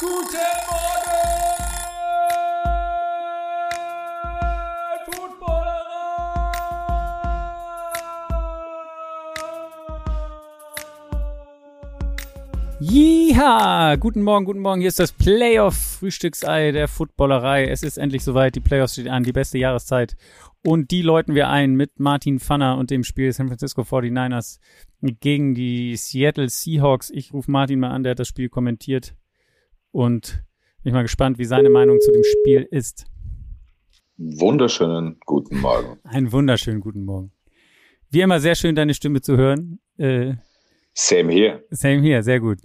Guten Morgen, Footballerei! Jiha! Guten Morgen, guten Morgen. Hier ist das Playoff-Frühstücksei der Footballerei. Es ist endlich soweit. Die Playoffs stehen an. Die beste Jahreszeit. Und die läuten wir ein mit Martin Pfanner und dem Spiel San Francisco 49ers gegen die Seattle Seahawks. Ich rufe Martin mal an, der hat das Spiel kommentiert und bin mal gespannt, wie seine Meinung zu dem Spiel ist. Wunderschönen guten Morgen. Einen wunderschönen guten Morgen. Wie immer sehr schön, deine Stimme zu hören. Äh, same here. Same here, sehr gut.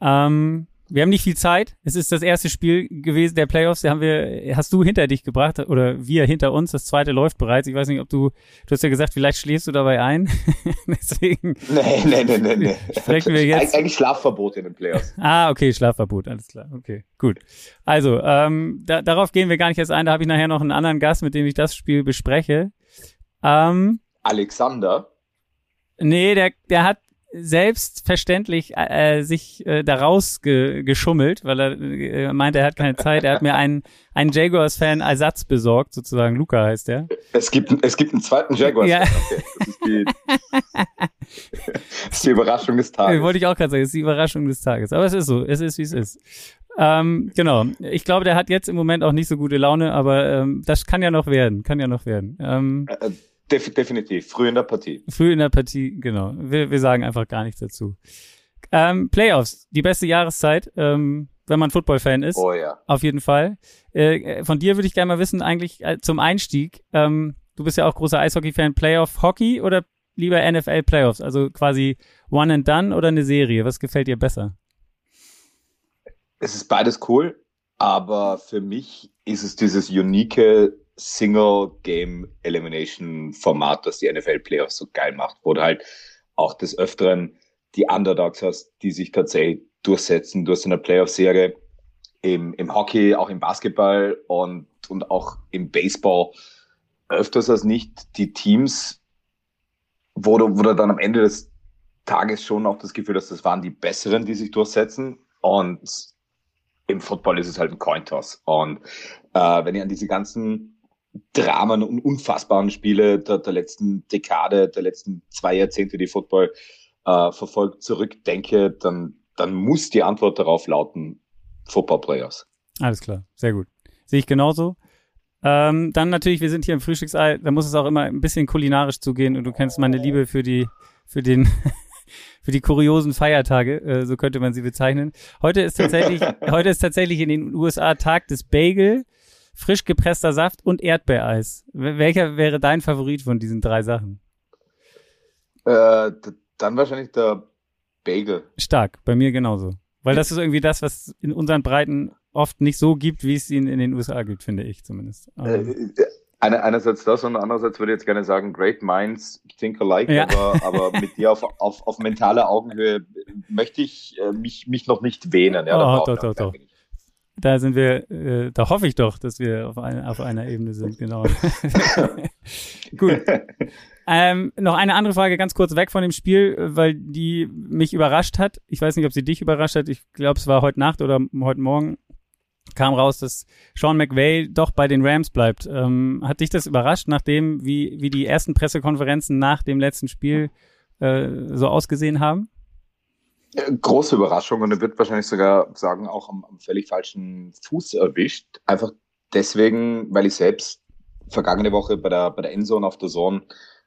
Ähm, wir haben nicht viel Zeit. Es ist das erste Spiel gewesen der Playoffs. Da haben wir, hast du hinter dich gebracht oder wir hinter uns. Das zweite läuft bereits. Ich weiß nicht, ob du, du hast ja gesagt, vielleicht schläfst du dabei ein. Deswegen. Nee, nee, nee, nee, nee. Sprechen wir jetzt. Eigentlich Schlafverbot in den Playoffs. Ah, okay, Schlafverbot, alles klar. Okay, gut. Also, ähm, da, darauf gehen wir gar nicht erst ein. Da habe ich nachher noch einen anderen Gast, mit dem ich das Spiel bespreche. Ähm, Alexander? Nee, der, der hat selbstverständlich äh, sich äh, daraus ge geschummelt, weil er äh, meinte, er hat keine Zeit. Er hat mir einen, einen Jaguars-Fan Ersatz besorgt, sozusagen. Luca heißt der. Es gibt, es gibt einen zweiten Jaguars. Ja. Okay. Das, ist die, das ist die Überraschung des Tages. Wollte ich auch gerade sagen, es ist die Überraschung des Tages. Aber es ist so, es ist, wie es ist. Ähm, genau. Ich glaube, der hat jetzt im Moment auch nicht so gute Laune, aber ähm, das kann ja noch werden, kann ja noch werden. Ähm, äh, Def definitiv, früh in der Partie. Früh in der Partie, genau. Wir, wir sagen einfach gar nichts dazu. Ähm, Playoffs, die beste Jahreszeit, ähm, wenn man Football-Fan ist. Oh ja. Auf jeden Fall. Äh, von dir würde ich gerne mal wissen, eigentlich äh, zum Einstieg, ähm, du bist ja auch großer Eishockey-Fan, Playoff-Hockey oder lieber NFL-Playoffs? Also quasi One and Done oder eine Serie? Was gefällt dir besser? Es ist beides cool, aber für mich ist es dieses unique Single-Game-Elimination-Format, das die NFL-Playoffs so geil macht, wo du halt auch des Öfteren die Underdogs hast, die sich tatsächlich durchsetzen. Du hast in der Playoff-Serie im, im Hockey, auch im Basketball und, und auch im Baseball öfters als nicht die Teams, wo du, wo du dann am Ende des Tages schon auch das Gefühl hast, das waren die Besseren, die sich durchsetzen. Und im Football ist es halt ein Cointoss. Und äh, wenn ich an diese ganzen Dramen und unfassbaren Spiele der, der letzten Dekade, der letzten zwei Jahrzehnte, die Football äh, verfolgt, zurückdenke, dann, dann muss die Antwort darauf lauten, Football Players. Alles klar, sehr gut. Sehe ich genauso. Ähm, dann natürlich, wir sind hier im Frühstücksei, da muss es auch immer ein bisschen kulinarisch zugehen und du kennst meine Liebe für die, für den, für die kuriosen Feiertage, äh, so könnte man sie bezeichnen. Heute ist tatsächlich, heute ist tatsächlich in den USA Tag des Bagel frisch gepresster Saft und Erdbeereis. Welcher wäre dein Favorit von diesen drei Sachen? Äh, dann wahrscheinlich der Bagel. Stark, bei mir genauso. Weil das ist irgendwie das, was in unseren Breiten oft nicht so gibt, wie es ihn in den USA gibt, finde ich zumindest. Äh, äh einerseits das und andererseits würde ich jetzt gerne sagen, great minds think alike, ja. aber, aber mit dir auf, auf, auf mentaler Augenhöhe möchte ich äh, mich, mich noch nicht wähnen. Ja, oh, doch, doch, doch da sind wir, äh, da hoffe ich doch, dass wir auf, ein, auf einer Ebene sind, genau. Gut. Ähm, noch eine andere Frage, ganz kurz weg von dem Spiel, weil die mich überrascht hat. Ich weiß nicht, ob sie dich überrascht hat. Ich glaube, es war heute Nacht oder heute Morgen kam raus, dass Sean McVay doch bei den Rams bleibt. Ähm, hat dich das überrascht, nachdem wie, wie die ersten Pressekonferenzen nach dem letzten Spiel äh, so ausgesehen haben? Große Überraschung und er wird wahrscheinlich sogar sagen, auch am, am völlig falschen Fuß erwischt. Einfach deswegen, weil ich selbst vergangene Woche bei der, bei der Endzone auf der Zone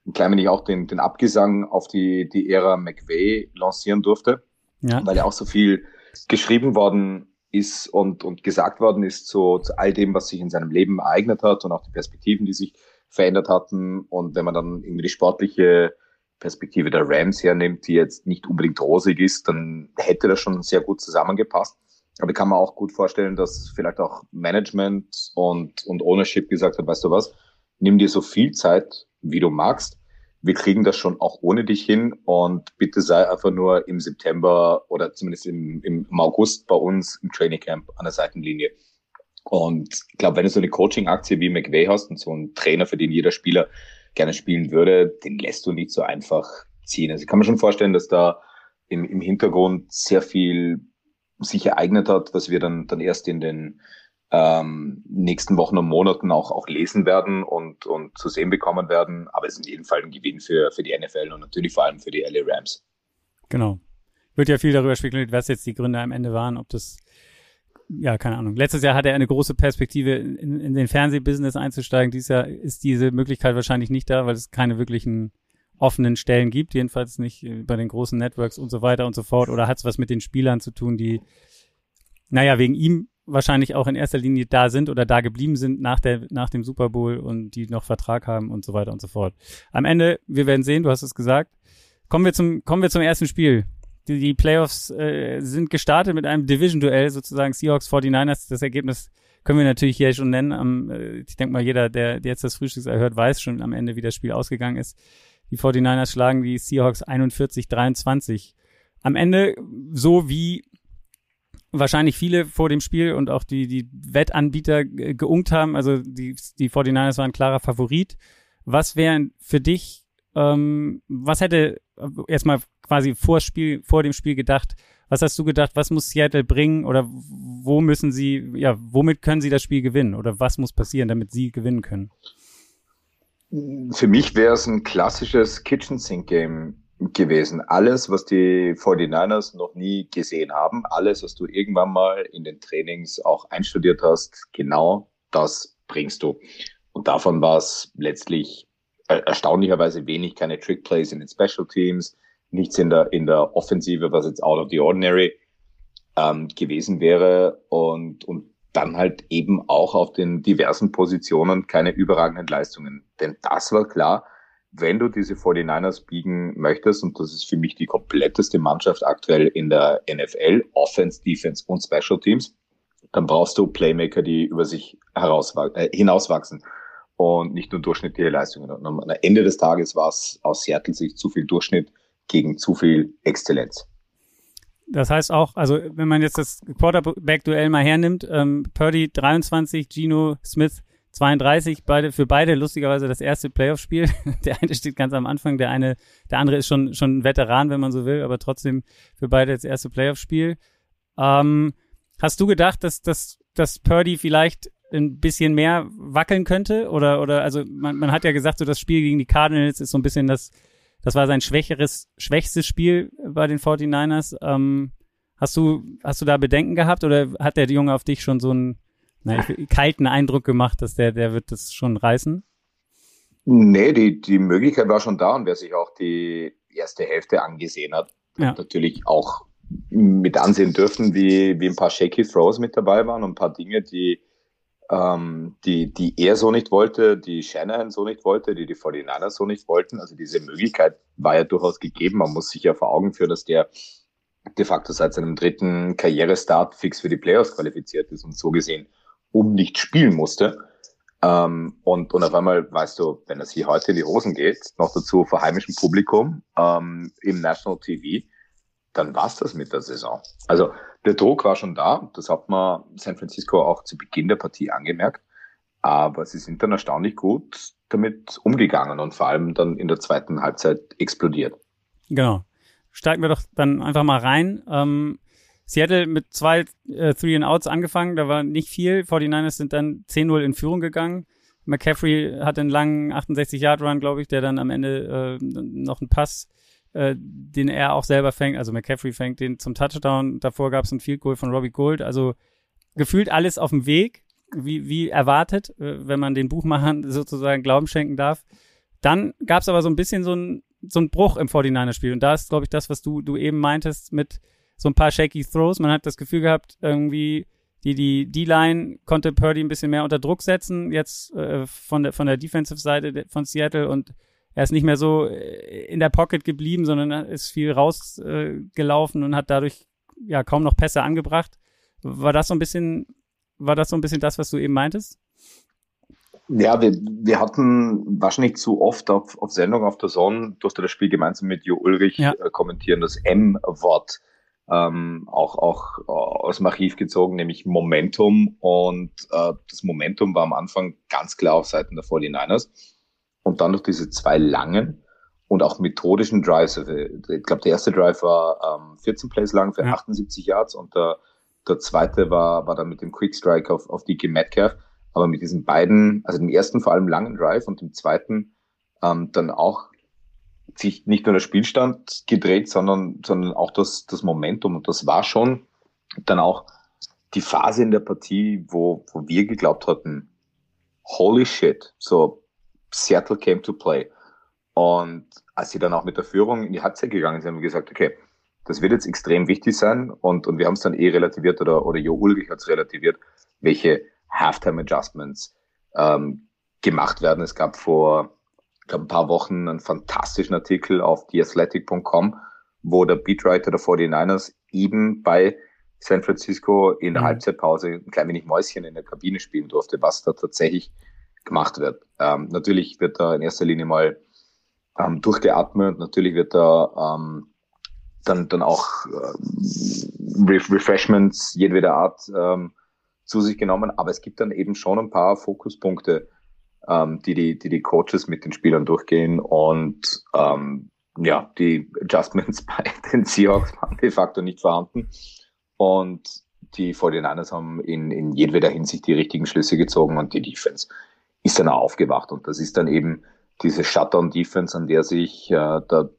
ein klein wenig auch den, den Abgesang auf die, die Ära McVay lancieren durfte, ja. weil ja auch so viel geschrieben worden ist und, und gesagt worden ist zu, zu all dem, was sich in seinem Leben ereignet hat und auch die Perspektiven, die sich verändert hatten. Und wenn man dann irgendwie die sportliche Perspektive der Rams hernimmt, die jetzt nicht unbedingt rosig ist, dann hätte das schon sehr gut zusammengepasst. Aber ich kann mir auch gut vorstellen, dass vielleicht auch Management und, und Ownership gesagt hat, weißt du was, nimm dir so viel Zeit, wie du magst. Wir kriegen das schon auch ohne dich hin und bitte sei einfach nur im September oder zumindest im, im August bei uns im Training Camp an der Seitenlinie. Und ich glaube, wenn du so eine Coaching-Aktie wie McVay hast und so einen Trainer, für den jeder Spieler gerne spielen würde, den lässt du nicht so einfach ziehen. Also ich kann mir schon vorstellen, dass da im, im Hintergrund sehr viel sich ereignet hat, dass wir dann, dann erst in den ähm, nächsten Wochen und Monaten auch, auch lesen werden und, und zu sehen bekommen werden. Aber es ist in jedem Fall ein Gewinn für, für die NFL und natürlich vor allem für die LA Rams. Genau. Wird ja viel darüber spekuliert, was jetzt die Gründe am Ende waren, ob das ja, keine Ahnung. Letztes Jahr hatte er eine große Perspektive, in, in den Fernsehbusiness einzusteigen. Dieses Jahr ist diese Möglichkeit wahrscheinlich nicht da, weil es keine wirklichen offenen Stellen gibt, jedenfalls nicht äh, bei den großen Networks und so weiter und so fort. Oder hat es was mit den Spielern zu tun, die, naja, wegen ihm wahrscheinlich auch in erster Linie da sind oder da geblieben sind nach, der, nach dem Super Bowl und die noch Vertrag haben und so weiter und so fort. Am Ende, wir werden sehen, du hast es gesagt. Kommen wir zum, kommen wir zum ersten Spiel die, die Playoffs äh, sind gestartet mit einem Division-Duell, sozusagen Seahawks 49ers. Das Ergebnis können wir natürlich hier schon nennen. Am, äh, ich denke mal, jeder, der, der jetzt das Frühstück erhört, weiß schon am Ende, wie das Spiel ausgegangen ist. Die 49ers schlagen die Seahawks 41-23. Am Ende, so wie wahrscheinlich viele vor dem Spiel und auch die, die Wettanbieter geungt haben, also die, die 49ers waren klarer Favorit. Was wären für dich, ähm, was hätte erstmal quasi vor Spiel, vor dem Spiel gedacht? Was hast du gedacht? Was muss Seattle bringen oder wo müssen sie, ja, womit können sie das Spiel gewinnen oder was muss passieren, damit sie gewinnen können? Für mich wäre es ein klassisches Kitchen Sink Game gewesen. Alles, was die 49ers noch nie gesehen haben, alles, was du irgendwann mal in den Trainings auch einstudiert hast, genau das bringst du. Und davon war es letztlich erstaunlicherweise wenig, keine Trick Plays in den Special Teams, nichts in der, in der Offensive, was jetzt out of the ordinary ähm, gewesen wäre und, und dann halt eben auch auf den diversen Positionen keine überragenden Leistungen. Denn das war klar, wenn du diese 49ers biegen möchtest, und das ist für mich die kompletteste Mannschaft aktuell in der NFL, Offense, Defense und Special Teams, dann brauchst du Playmaker, die über sich heraus, äh, hinauswachsen und nicht nur durchschnittliche Leistungen. Und am Ende des Tages war es aus Seattle Sicht zu viel Durchschnitt gegen zu viel Exzellenz. Das heißt auch, also wenn man jetzt das Quarterback-Duell mal hernimmt, ähm, Purdy 23, Gino Smith 32, beide für beide lustigerweise das erste Playoff-Spiel. Der eine steht ganz am Anfang, der eine, der andere ist schon schon ein Veteran, wenn man so will, aber trotzdem für beide das erste Playoff-Spiel. Ähm, hast du gedacht, dass dass dass Purdy vielleicht ein bisschen mehr wackeln könnte? Oder, oder, also man, man hat ja gesagt, so das Spiel gegen die Cardinals ist so ein bisschen das, das war sein schwächeres, schwächstes Spiel bei den 49ers. Ähm, hast du, hast du da Bedenken gehabt oder hat der Junge auf dich schon so einen na, kalten Eindruck gemacht, dass der, der wird das schon reißen? Nee, die, die Möglichkeit war schon da und wer sich auch die erste Hälfte angesehen hat, ja. hat natürlich auch mit ansehen dürfen, wie, wie ein paar shaky Throws mit dabei waren und ein paar Dinge, die ähm, die, die er so nicht wollte, die Shanahan so nicht wollte, die die 49ers so nicht wollten. Also diese Möglichkeit war ja durchaus gegeben. Man muss sich ja vor Augen führen, dass der de facto seit seinem dritten Karrierestart fix für die Playoffs qualifiziert ist und so gesehen um nicht spielen musste. Ähm, und, und auf einmal weißt du, wenn es hier heute in die Hosen geht, noch dazu vor heimischem Publikum ähm, im National TV, dann war's das mit der Saison. Also der Druck war schon da. Das hat man San Francisco auch zu Beginn der Partie angemerkt. Aber sie sind dann erstaunlich gut damit umgegangen und vor allem dann in der zweiten Halbzeit explodiert. Genau. Steigen wir doch dann einfach mal rein. Ähm, Seattle mit zwei äh, Three and Outs angefangen, da war nicht viel. 49ers sind dann 10-0 in Führung gegangen. McCaffrey hat einen langen 68-Yard-Run, glaube ich, der dann am Ende äh, noch einen Pass äh, den er auch selber fängt, also McCaffrey fängt den zum Touchdown. Davor gab es ein Field Goal von Robbie Gold. Also gefühlt alles auf dem Weg, wie, wie erwartet, äh, wenn man den Buchmachern sozusagen Glauben schenken darf. Dann gab es aber so ein bisschen so ein, so ein Bruch im 49er-Spiel. Und da ist, glaube ich, das, was du, du eben meintest mit so ein paar shaky Throws. Man hat das Gefühl gehabt, irgendwie die die D-Line konnte Purdy ein bisschen mehr unter Druck setzen, jetzt äh, von der von der Defensive-Seite von Seattle und er ist nicht mehr so äh, in der Pocket geblieben, sondern ist viel rausgelaufen äh, und hat dadurch ja kaum noch Pässe angebracht. War das so ein bisschen, war das so ein bisschen das, was du eben meintest? Ja, wir, wir hatten wahrscheinlich zu oft auf, auf Sendung auf der Sonne, durfte das Spiel gemeinsam mit Jo Ulrich ja. äh, kommentieren, das M-Wort ähm, auch, auch äh, aus dem Archiv gezogen, nämlich Momentum. Und äh, das Momentum war am Anfang ganz klar auf Seiten der 49ers und dann noch diese zwei langen und auch methodischen Drives. Also, ich glaube, der erste Drive war ähm, 14 Plays lang für ja. 78 Yards und der, der zweite war, war dann mit dem Quick Strike auf, auf DK Metcalf. Aber mit diesen beiden, also dem ersten vor allem langen Drive und dem zweiten ähm, dann auch sich nicht nur der Spielstand gedreht, sondern, sondern auch das, das Momentum. Und das war schon dann auch die Phase in der Partie, wo, wo wir geglaubt hatten, holy shit, so Seattle came to play. Und als sie dann auch mit der Führung in die Halbzeit gegangen sind, haben wir gesagt, okay, das wird jetzt extrem wichtig sein. Und, und wir haben es dann eh relativiert oder, oder Jo Ulrich hat es relativiert, welche Halftime Adjustments ähm, gemacht werden. Es gab vor ich glaube, ein paar Wochen einen fantastischen Artikel auf theathletic.com, wo der Beatwriter der 49ers eben bei San Francisco in der mhm. Halbzeitpause ein klein wenig Mäuschen in der Kabine spielen durfte, was da tatsächlich gemacht wird. Ähm, natürlich wird da in erster Linie mal ähm, durchgeatmet. Natürlich wird da ähm, dann, dann auch äh, Refreshments jedweder Art ähm, zu sich genommen. Aber es gibt dann eben schon ein paar Fokuspunkte, ähm, die, die, die die Coaches mit den Spielern durchgehen. Und ähm, ja, die Adjustments bei den Seahawks waren de facto nicht vorhanden. Und die 49ers haben in, in jedweder Hinsicht die richtigen Schlüsse gezogen und die Defense ist dann auch aufgewacht. Und das ist dann eben diese Shutdown-Defense, an der sich, äh, da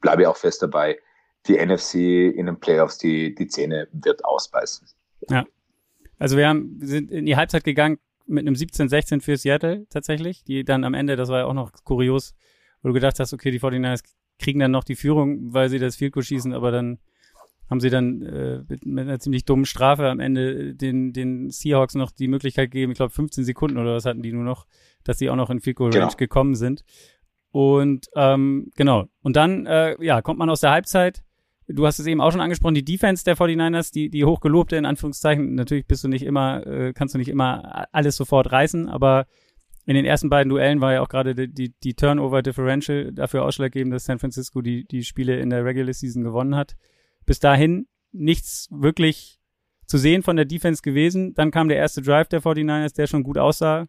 bleibe ich auch fest dabei, die NFC in den Playoffs die, die Zähne wird ausbeißen. Ja. Also wir haben, sind in die Halbzeit gegangen mit einem 17-16 für Seattle tatsächlich, die dann am Ende, das war ja auch noch kurios, wo du gedacht hast, okay, die 49ers kriegen dann noch die Führung, weil sie das Field schießen, aber dann haben sie dann äh, mit, einer ziemlich dummen Strafe am Ende den, den Seahawks noch die Möglichkeit gegeben, ich glaube 15 Sekunden oder was hatten die nur noch, dass sie auch noch in Field Goal Range genau. gekommen sind. Und ähm, genau. Und dann äh, ja, kommt man aus der Halbzeit. Du hast es eben auch schon angesprochen, die Defense der 49ers, die, die hochgelobte in Anführungszeichen. Natürlich bist du nicht immer, äh, kannst du nicht immer alles sofort reißen, aber in den ersten beiden Duellen war ja auch gerade die, die, die Turnover Differential dafür ausschlaggebend, dass San Francisco die, die Spiele in der Regular Season gewonnen hat bis dahin nichts wirklich zu sehen von der Defense gewesen. Dann kam der erste Drive der 49ers, der schon gut aussah.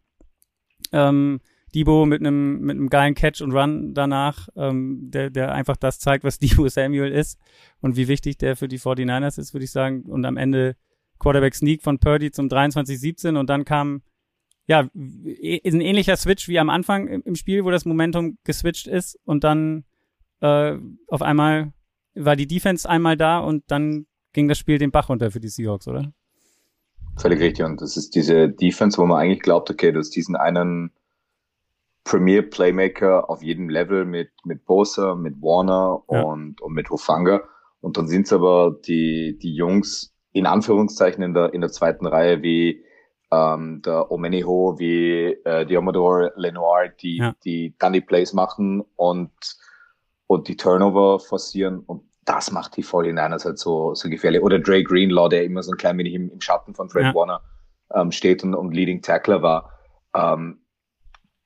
Ähm, Debo mit einem mit einem geilen Catch und Run danach, ähm, der, der einfach das zeigt, was Debo Samuel ist und wie wichtig der für die 49ers ist, würde ich sagen. Und am Ende Quarterback Sneak von Purdy zum 23-17 und dann kam ja ist ein ähnlicher Switch wie am Anfang im, Spiel, wo das Momentum geswitcht ist und dann äh, auf einmal war die Defense einmal da und dann ging das Spiel den Bach runter für die Seahawks, oder? Völlig richtig. Und das ist diese Defense, wo man eigentlich glaubt, okay, du hast diesen einen Premier Playmaker auf jedem Level mit, mit Bosa, mit Warner ja. und, und mit Hufanga. Und dann sind es aber die, die Jungs in Anführungszeichen in der, in der zweiten Reihe wie ähm, der Omeniho, wie äh, Diomodor Lenoir, die, ja. die dann die Plays machen und, und die Turnover forcieren. Und das macht die 49ers halt so, so gefährlich. Oder Dre Greenlaw, der immer so ein klein wenig im, im Schatten von Fred ja. Warner ähm, steht und, und Leading Tackler war. Ähm,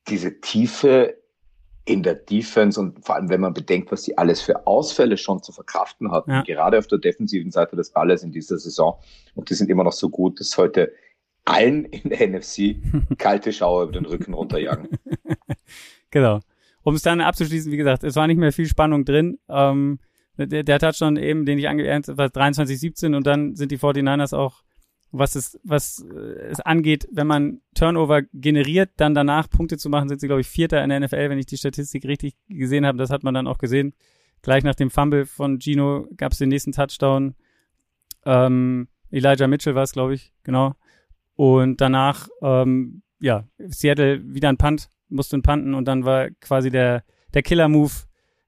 diese Tiefe in der Defense und vor allem, wenn man bedenkt, was die alles für Ausfälle schon zu verkraften hatten, ja. gerade auf der defensiven Seite des Balles in dieser Saison. Und die sind immer noch so gut, dass heute allen in der NFC kalte Schauer über den Rücken runterjagen. genau. Um es dann abzuschließen, wie gesagt, es war nicht mehr viel Spannung drin. Ähm, der, der Touchdown eben, den ich habe, war 23-17 und dann sind die 49ers auch, was es, was es angeht, wenn man Turnover generiert, dann danach Punkte zu machen, sind sie, glaube ich, Vierter in der NFL, wenn ich die Statistik richtig gesehen habe. Das hat man dann auch gesehen. Gleich nach dem Fumble von Gino gab es den nächsten Touchdown. Ähm, Elijah Mitchell war es, glaube ich, genau. Und danach, ähm, ja, Seattle wieder ein Punt, musste ein Punten und dann war quasi der, der Killer-Move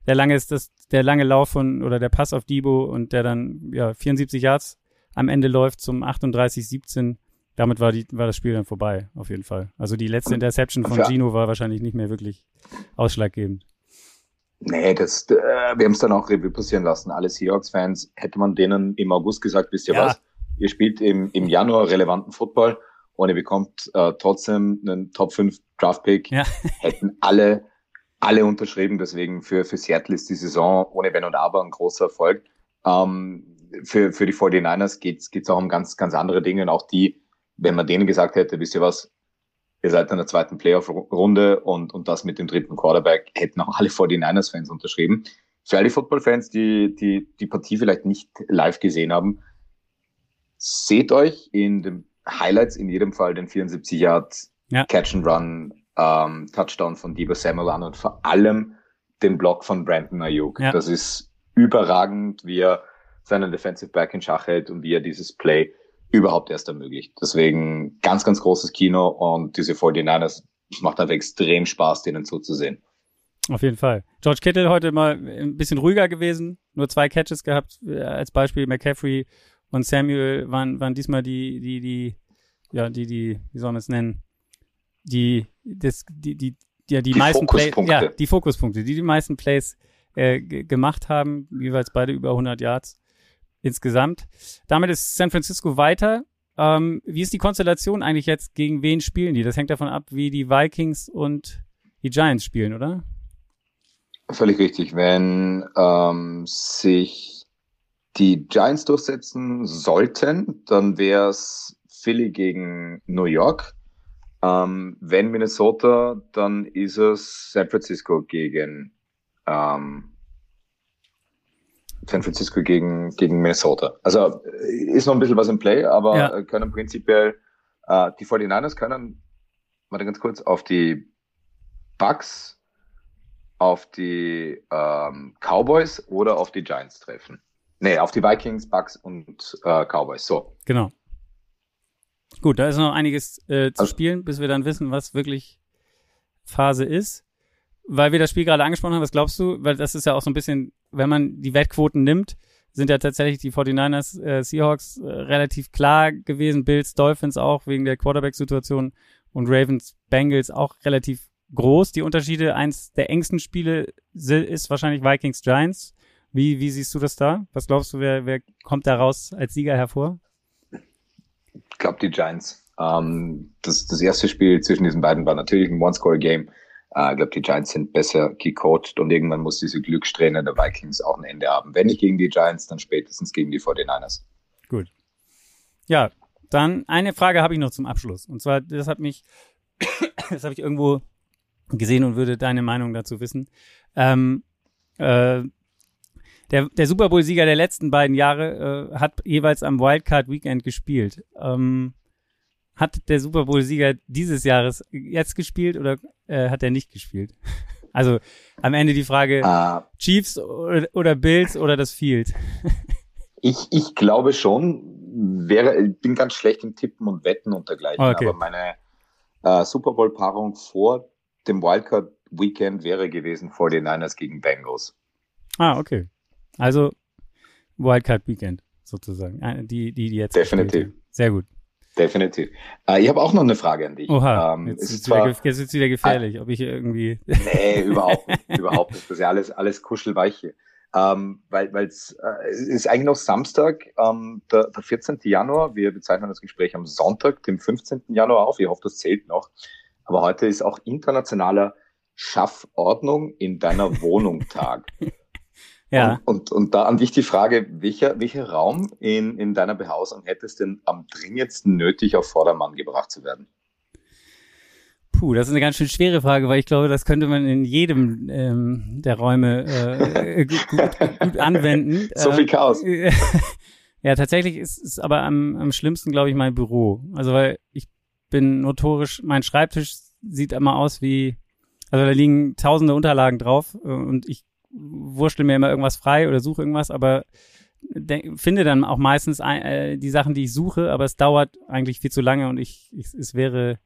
der lange ist das, der lange Lauf von oder der Pass auf Debo und der dann ja 74 Yards am Ende läuft zum 38-17. Damit war die war das Spiel dann vorbei auf jeden Fall. Also die letzte Interception von Gino war wahrscheinlich nicht mehr wirklich ausschlaggebend. Nee, das, äh, wir haben es dann auch Revue passieren lassen. Alle Seahawks-Fans, hätte man denen im August gesagt, wisst ihr ja. was? Ihr spielt im, im Januar relevanten Football und ihr bekommt äh, trotzdem einen Top 5 Draft-Pick, ja. hätten alle alle unterschrieben. Deswegen für, für Seattle ist die Saison ohne Wenn und Aber ein großer Erfolg. Ähm, für, für die 49ers geht's geht's auch um ganz, ganz andere Dinge. Und auch die, wenn man denen gesagt hätte, wisst ihr was, ihr seid in der zweiten Playoff-Runde und, und das mit dem dritten Quarterback hätten auch alle 49ers-Fans unterschrieben. Für alle Football-Fans, die, die die Partie vielleicht nicht live gesehen haben, seht euch in den Highlights in jedem Fall den 74 Yard ja. Catch and Run ähm, Touchdown von Debo Samuel an und vor allem den Block von Brandon Ayuk. Ja. Das ist überragend, wie er seinen Defensive Back in Schach hält und wie er dieses Play überhaupt erst ermöglicht. Deswegen ganz, ganz großes Kino und diese 49ers macht einfach extrem Spaß, denen zuzusehen. Auf jeden Fall. George Kittle heute mal ein bisschen ruhiger gewesen, nur zwei Catches gehabt, äh, als Beispiel McCaffrey und Samuel waren, waren diesmal die, die, die, ja, die, die, wie soll man es nennen, die, das, die, die, ja, die, die meisten Plays, ja, die Fokuspunkte, die die meisten Plays äh, gemacht haben, jeweils beide über 100 Yards insgesamt. Damit ist San Francisco weiter. Ähm, wie ist die Konstellation eigentlich jetzt? Gegen wen spielen die? Das hängt davon ab, wie die Vikings und die Giants spielen, oder? Völlig richtig. Wenn ähm, sich die Giants durchsetzen sollten, dann wäre es Philly gegen New York. Ähm, wenn Minnesota, dann ist es San Francisco gegen ähm, San Francisco gegen, gegen Minnesota. Also äh, ist noch ein bisschen was im Play, aber ja. können prinzipiell, äh, die 49ers können, warte ganz kurz, auf die Bucks, auf die ähm, Cowboys oder auf die Giants treffen. Nee, auf die Vikings, Bucks und äh, Cowboys. So. Genau. Gut, da ist noch einiges äh, zu also, spielen, bis wir dann wissen, was wirklich Phase ist. Weil wir das Spiel gerade angesprochen haben, was glaubst du? Weil das ist ja auch so ein bisschen, wenn man die Wettquoten nimmt, sind ja tatsächlich die 49ers, äh, Seahawks äh, relativ klar gewesen, Bills, Dolphins auch wegen der Quarterback-Situation und Ravens, Bengals auch relativ groß. Die Unterschiede, eins der engsten Spiele ist wahrscheinlich Vikings, Giants. Wie, wie siehst du das da? Was glaubst du, wer, wer kommt da raus als Sieger hervor? Ich glaube, die Giants. Ähm, das, das erste Spiel zwischen diesen beiden war natürlich ein One-Score-Game. Äh, ich glaube, die Giants sind besser gecoacht und irgendwann muss diese Glückssträhne der Vikings auch ein Ende haben. Wenn nicht gegen die Giants, dann spätestens gegen die 49ers. Gut. Ja, dann eine Frage habe ich noch zum Abschluss. Und zwar, das hat mich, das habe ich irgendwo gesehen und würde deine Meinung dazu wissen. Ähm, äh, der, der Super Bowl-Sieger der letzten beiden Jahre äh, hat jeweils am Wildcard Weekend gespielt. Ähm, hat der Super Bowl-Sieger dieses Jahres jetzt gespielt oder äh, hat er nicht gespielt? Also am Ende die Frage, uh, Chiefs oder, oder, Bills oder das Field? ich, ich glaube schon, wäre, ich bin ganz schlecht im Tippen und Wetten und dergleichen, okay. aber meine äh, Super Bowl-Paarung vor dem Wildcard Weekend wäre gewesen 49ers gegen Bengals. Ah, okay. Also Wildcard Weekend sozusagen. Äh, die, die, die jetzt. Definitiv. Sehr gut. Definitiv. Äh, ich habe auch noch eine Frage an dich. Oha, ähm, jetzt, ist es zwar, jetzt ist wieder gefährlich, ah, ob ich irgendwie. Nee, überhaupt nicht. überhaupt nicht. Das ist ja alles, alles kuschelweich hier. Ähm, weil weil es äh, ist eigentlich noch Samstag, ähm, der, der 14. Januar. Wir bezeichnen das Gespräch am Sonntag, dem 15. Januar auf. Ich hoffe, das zählt noch. Aber heute ist auch internationaler Schaffordnung in deiner Wohnung Tag. Ja. Und, und, und da an dich die Frage, welcher, welcher Raum in, in deiner Behausung hättest denn am dringendsten nötig, auf Vordermann gebracht zu werden? Puh, das ist eine ganz schön schwere Frage, weil ich glaube, das könnte man in jedem ähm, der Räume äh, gut, gut, gut anwenden. So viel Chaos. ja, tatsächlich ist es aber am, am schlimmsten, glaube ich, mein Büro. Also weil ich bin notorisch, mein Schreibtisch sieht immer aus wie, also da liegen tausende Unterlagen drauf äh, und ich wurschtel mir immer irgendwas frei oder suche irgendwas, aber finde dann auch meistens äh, die Sachen, die ich suche, aber es dauert eigentlich viel zu lange und ich, ich es wäre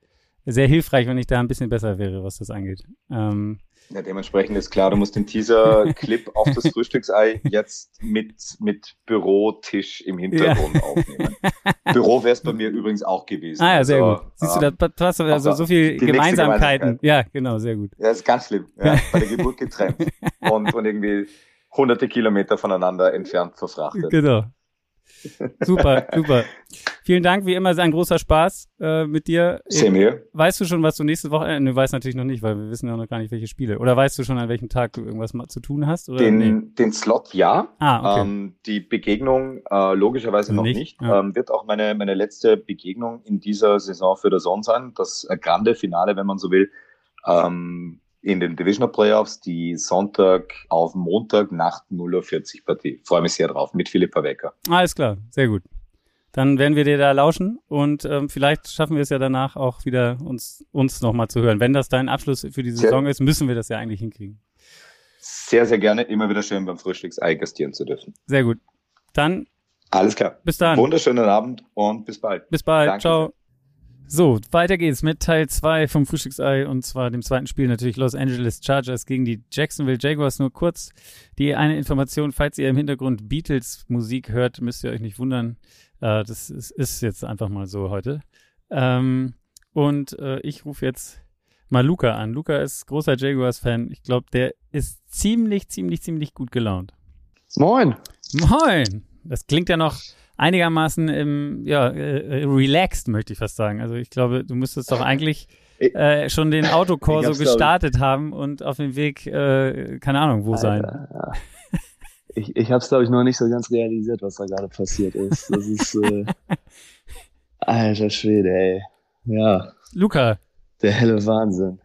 sehr hilfreich, wenn ich da ein bisschen besser wäre, was das angeht. Ähm, ja, dementsprechend ist klar, du musst den Teaser-Clip auf das Frühstücksei jetzt mit, mit Bürotisch im Hintergrund ja. aufnehmen. Büro wäre es bei mir übrigens auch gewesen. Ah ja, sehr also, gut. Siehst du, da hast du also so viel Gemeinsamkeiten. Ja, genau, sehr gut. Ja, ist ganz schlimm. Ja, bei der Geburt getrennt und, und irgendwie hunderte Kilometer voneinander entfernt verfrachtet. Genau. Super, super. Vielen Dank, wie immer, ist ein großer Spaß äh, mit dir. Same here. Weißt du schon, was du nächste Woche, äh, du weißt natürlich noch nicht, weil wir wissen ja noch gar nicht, welche Spiele. Oder weißt du schon, an welchem Tag du irgendwas mal zu tun hast? Oder? Den, nee. den Slot ja. Ah, okay. Ähm, die Begegnung äh, logischerweise noch Nicht, nicht. ja. Ähm, wird auch meine, meine letzte Begegnung in dieser Saison für der Zone sein. Das äh, grande Finale, wenn man so will. Ähm, in den Divisional Playoffs, die Sonntag auf Montag Nacht 0.40 Uhr Partie. Freue mich sehr drauf, mit Philippa Wecker. Alles klar, sehr gut. Dann werden wir dir da lauschen und ähm, vielleicht schaffen wir es ja danach auch wieder, uns, uns nochmal zu hören. Wenn das dein Abschluss für die Sehr- Saison ist, müssen wir das ja eigentlich hinkriegen. Sehr, sehr gerne. Immer wieder schön beim Frühstücksei gastieren zu dürfen. Sehr gut. Dann Alles klar. bis dann. Wunderschönen Abend und bis bald. Bis bald. Danke Ciao. So, weiter geht's mit Teil 2 vom Frühstücksei und zwar dem zweiten Spiel natürlich Los Angeles Chargers gegen die Jacksonville Jaguars. Nur kurz die eine Information, falls ihr im Hintergrund Beatles Musik hört, müsst ihr euch nicht wundern. Äh, das ist, ist jetzt einfach mal so heute. Ähm, und äh, ich rufe jetzt mal Luca an. Luca ist großer Jaguars-Fan. Ich glaube, der ist ziemlich, ziemlich, ziemlich gut gelaunt. Moin. Moin! Das klingt ja noch einigermaßen im, ja, äh, relaxed, möchte ich fast sagen. Also ich glaube, du müsstest doch eigentlich äh, schon den Autokorso gestartet haben und auf dem Weg, äh, keine Ahnung, wo sein. Alter, ja. Ich, ich habe es, glaube ich, noch nicht so ganz realisiert, was da gerade passiert ist. Das ist, äh, alter Schwede, ey. Ja, Luca, der helle Wahnsinn.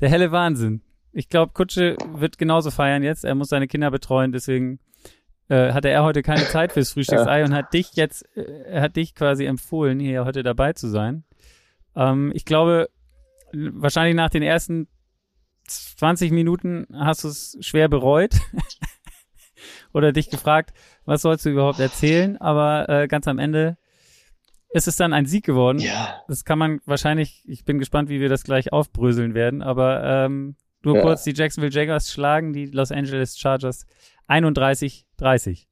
der helle Wahnsinn. Ich glaube, Kutsche wird genauso feiern jetzt. Er muss seine Kinder betreuen, deswegen äh, hatte er heute keine Zeit fürs Frühstücksei und hat dich jetzt, äh, er hat dich quasi empfohlen, hier heute dabei zu sein. Ähm, ich glaube, wahrscheinlich nach den ersten 20 Minuten hast du es schwer bereut oder dich gefragt, was sollst du überhaupt erzählen, aber äh, ganz am Ende ist es dann ein Sieg geworden. Ja, Das kann man wahrscheinlich, ich bin gespannt, wie wir das gleich aufbröseln werden, aber ähm, nur Ja. kurz, die Jacksonville Jaguars schlagen die Los Angeles Chargers 31-30.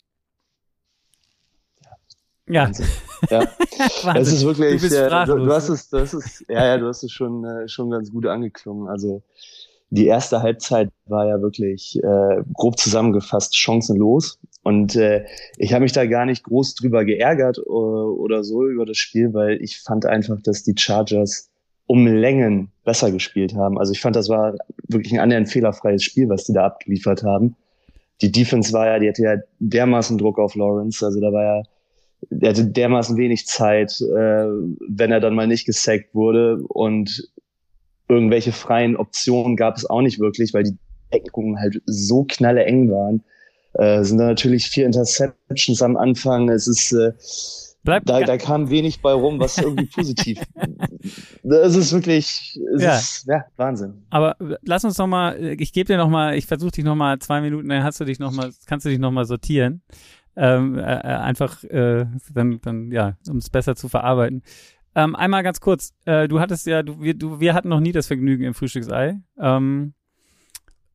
Ja, ja. Das ist wirklich, Du bist äh, du, sprachlos. du hast es, du hast es, ja, ja, du hast es schon, äh, schon ganz gut angeklungen. Also die erste Halbzeit war ja wirklich äh, grob zusammengefasst chancenlos. Und äh, ich habe mich da gar nicht groß drüber geärgert äh, oder so über das Spiel, weil ich fand einfach, dass die Chargers um Längen besser gespielt haben. Also ich fand, das war wirklich ein annähernd fehlerfreies Spiel, was die da abgeliefert haben. Die Defense war ja, die hatte ja dermaßen Druck auf Lawrence. Also da war ja der hatte dermaßen wenig Zeit, äh, wenn er dann mal nicht gesackt wurde und irgendwelche freien Optionen gab es auch nicht wirklich, weil die Deckungen halt so knalle eng waren. Äh, sind da natürlich vier Interceptions am Anfang. Es ist äh, Bleib, da, da kam wenig bei rum, was irgendwie positiv. Das ist wirklich, es Ja. ist ja Wahnsinn. aber lass uns noch mal, ich gebe dir noch mal, ich versuche dich noch mal zwei Minuten, dann hast du dich noch mal, kannst du dich noch mal sortieren. Ähm, äh, äh, einfach äh, dann, dann ja, um es besser zu verarbeiten. Ähm, einmal ganz kurz, äh, du hattest ja, du, wir, du, wir hatten noch nie das Vergnügen im Frühstücksei. Ähm,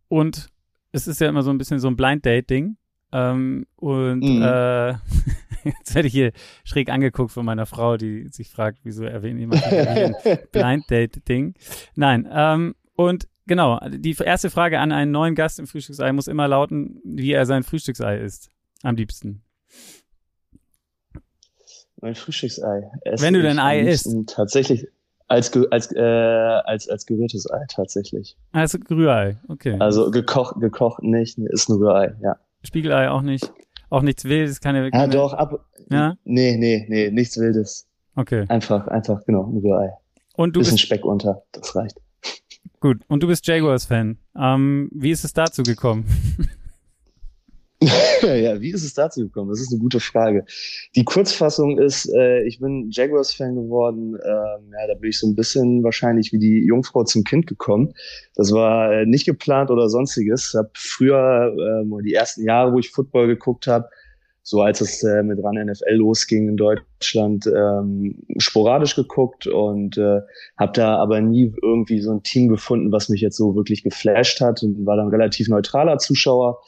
und es ist ja immer so ein bisschen so ein Blind Date-Ding. Ähm, und Mhm. äh, jetzt werde ich hier schräg angeguckt von meiner Frau, die sich fragt, wieso erwähnt jemand ein Blind Date-Ding. Nein, ähm, und genau, die erste Frage an einen neuen Gast im Frühstücksei muss immer lauten, wie er sein Frühstücksei isst. Am liebsten. Mein Frühstücksei. esse Wenn du dein Ei liebsten Tatsächlich als, als, äh, als, als gerührtes Ei, tatsächlich. Also Rührei, okay. Also gekocht, gekocht nicht, ist nur Rührei, ja. Spiegelei auch nicht. Auch nichts Wildes, keine. Ja, keine doch, ab. Ja? Nee, nee, nee, nichts Wildes. Okay. Einfach, einfach, genau, ein Rührei. Und du Bisschen bist Speck unter, das reicht. gut. Und du bist Jaguars-Fan. Ähm, wie ist es dazu gekommen? ja, wie ist es dazu gekommen? Das ist eine gute Frage. Die Kurzfassung ist, äh, ich bin Jaguars-Fan geworden. Ähm, ja, da bin ich so ein bisschen wahrscheinlich wie die Jungfrau zum Kind gekommen. Das war äh, nicht geplant oder sonstiges. Habe früher, ähm, die ersten Jahre, wo ich Football geguckt habe, so als es äh, mit ran NFL losging in Deutschland, ähm, sporadisch geguckt und äh, habe da aber nie irgendwie so ein Team gefunden, was mich jetzt so wirklich geflasht hat und war dann relativ neutraler Zuschauer.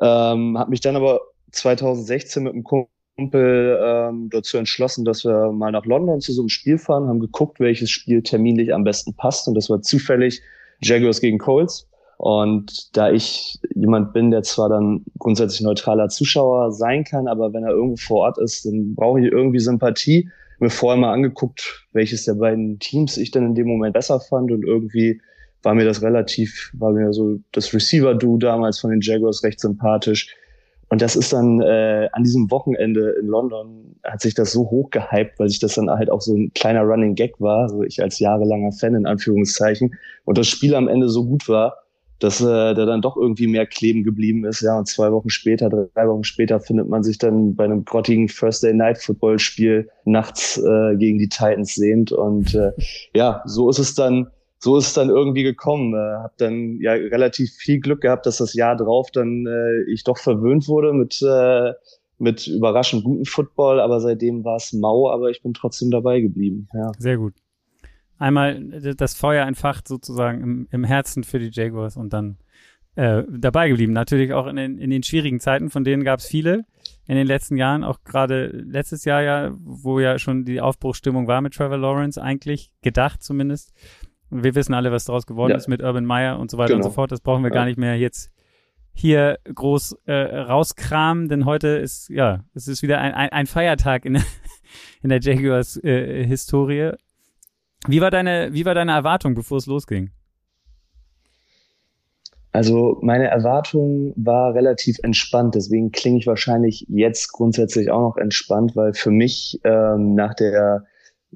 Ähm, habe mich dann aber 2016 mit einem Kumpel ähm, dazu entschlossen, dass wir mal nach London zu so einem Spiel fahren, haben geguckt, welches Spiel terminlich am besten passt und das war zufällig Jaguars gegen Colts. Und da ich jemand bin, der zwar dann grundsätzlich neutraler Zuschauer sein kann, aber wenn er irgendwo vor Ort ist, dann brauche ich irgendwie Sympathie. Mir vorher mal angeguckt, welches der beiden Teams ich dann in dem Moment besser fand und irgendwie war mir das relativ, war mir so das Receiver-Do damals von den Jaguars recht sympathisch. Und das ist dann äh, an diesem Wochenende in London hat sich das so hoch gehypt, weil sich das dann halt auch so ein kleiner Running Gag war, also ich als jahrelanger Fan in Anführungszeichen und das Spiel am Ende so gut war, dass äh, da dann doch irgendwie mehr kleben geblieben ist. Ja, und zwei Wochen später, drei Wochen später findet man sich dann bei einem grottigen First Day Night Football Spiel nachts äh, gegen die Titans sehend und äh, ja, so ist es dann so ist es dann irgendwie gekommen. Äh, habe dann ja relativ viel Glück gehabt, dass das Jahr drauf dann äh, ich doch verwöhnt wurde mit äh, mit überraschend guten Football, aber seitdem war es mau, aber ich bin trotzdem dabei geblieben. Ja. Sehr gut. Einmal das Feuer entfacht sozusagen im, im Herzen für die Jaguars und dann äh, dabei geblieben. Natürlich auch in den, in den schwierigen Zeiten, von denen gab es viele in den letzten Jahren, auch gerade letztes Jahr ja, wo ja schon die Aufbruchsstimmung war mit Trevor Lawrence, eigentlich gedacht zumindest. Wir wissen alle, was daraus geworden ja. ist mit Urban Meyer und so weiter genau. und so fort. Das brauchen wir ja. gar nicht mehr jetzt hier groß äh, rauskramen, denn heute ist, ja, es ist wieder ein, ein, ein Feiertag in, in der Jaguars äh, Historie. Wie war deine, wie war deine Erwartung, bevor es losging? Also meine Erwartung war relativ entspannt, deswegen klinge ich wahrscheinlich jetzt grundsätzlich auch noch entspannt, weil für mich ähm, nach der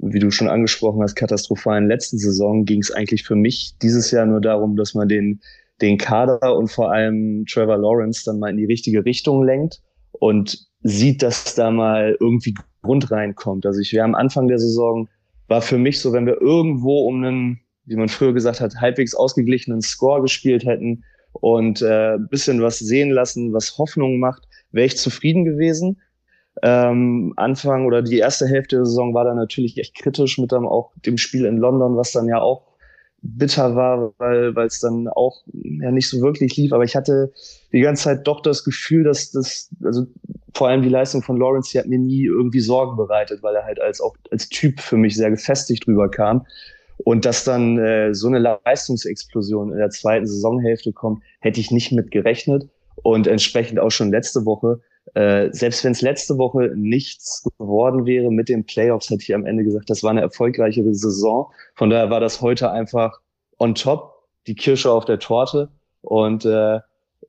wie du schon angesprochen hast, katastrophalen letzten Saison ging es eigentlich für mich dieses Jahr nur darum, dass man den, den Kader und vor allem Trevor Lawrence dann mal in die richtige Richtung lenkt und sieht, dass da mal irgendwie Grund reinkommt. Also ich wäre am Anfang der Saison, war für mich so, wenn wir irgendwo um einen, wie man früher gesagt hat, halbwegs ausgeglichenen Score gespielt hätten und äh, bisschen was sehen lassen, was Hoffnung macht, wäre ich zufrieden gewesen. Ähm, Anfang oder die erste Hälfte der Saison war dann natürlich echt kritisch mit dann auch dem Spiel in London, was dann ja auch bitter war, weil weil es dann auch ja nicht so wirklich lief. Aber ich hatte die ganze Zeit doch das Gefühl, dass das, also vor allem die Leistung von Lawrence, die hat mir nie irgendwie Sorgen bereitet, weil er halt als auch als Typ für mich sehr gefestigt rüberkam. Und dass dann äh, so eine Leistungsexplosion in der zweiten Saisonhälfte kommt, hätte ich nicht mit gerechnet. Und entsprechend auch schon letzte Woche äh, selbst wenn es letzte Woche nichts geworden wäre mit den Playoffs, hätte ich am Ende gesagt, das war eine erfolgreichere Saison. Von daher war das heute einfach on top, die Kirsche auf der Torte. Und äh,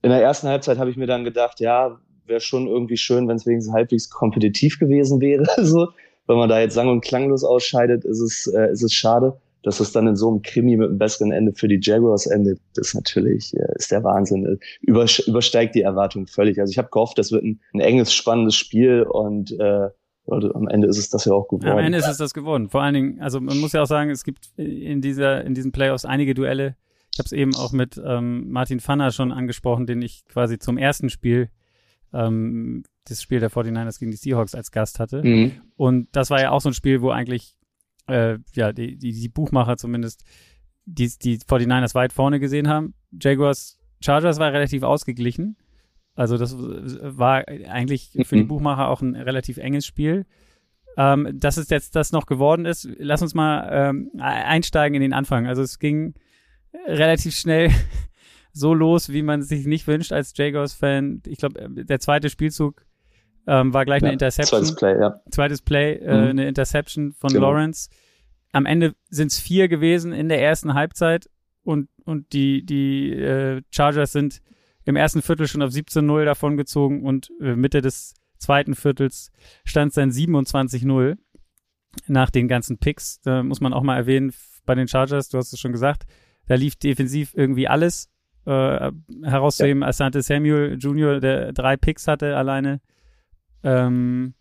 in der ersten Halbzeit habe ich mir dann gedacht, ja, wäre schon irgendwie schön, wenn es wenigstens halbwegs kompetitiv gewesen wäre. so, wenn man da jetzt sang- und klanglos ausscheidet, ist es, äh, ist es schade dass es dann in so einem Krimi mit einem besseren Ende für die Jaguars endet, ist natürlich, äh, ist der Wahnsinn. übersteigt die Erwartung völlig. Also ich habe gehofft, das wird ein, ein, enges, spannendes Spiel und äh, am Ende ist es das ja auch geworden. Am Ende ist es das geworden. Vor allen Dingen, also man muss ja auch sagen, es gibt in dieser, in diesen Playoffs einige Duelle. Ich habe es eben auch mit ähm, Martin Fanner schon angesprochen, den ich quasi zum ersten Spiel ähm, das Spiel der 49ers gegen die Seahawks als Gast hatte. Mhm. Und das war ja auch so ein Spiel, wo eigentlich äh, ja, die, die, die Buchmacher zumindest, die, die 49ers weit vorne gesehen haben. Jaguars Chargers war relativ ausgeglichen. Also das war eigentlich für die mhm. Buchmacher auch ein relativ enges Spiel. Ähm, dass es jetzt das noch geworden ist, lass uns mal ähm, einsteigen in den Anfang. Also es ging relativ schnell so los, wie man sich nicht wünscht als Jaguars-Fan. Ich glaube, der zweite Spielzug ähm, war gleich ja, eine Interception. Zweites Play, ja. Zweites Play, äh, mhm. eine Interception von genau. Lawrence. Am Ende sind es vier gewesen in der ersten Halbzeit und, und die, die äh, Chargers sind im ersten Viertel schon auf 17-0 davon gezogen und äh, Mitte des zweiten Viertels stand es dann 27-0 nach den ganzen Picks. Da muss man auch mal erwähnen, bei den Chargers, du hast es schon gesagt, da lief defensiv irgendwie alles äh, herauszuheben. Ja. Asante Samuel Jr., der drei Picks hatte alleine. Ähm,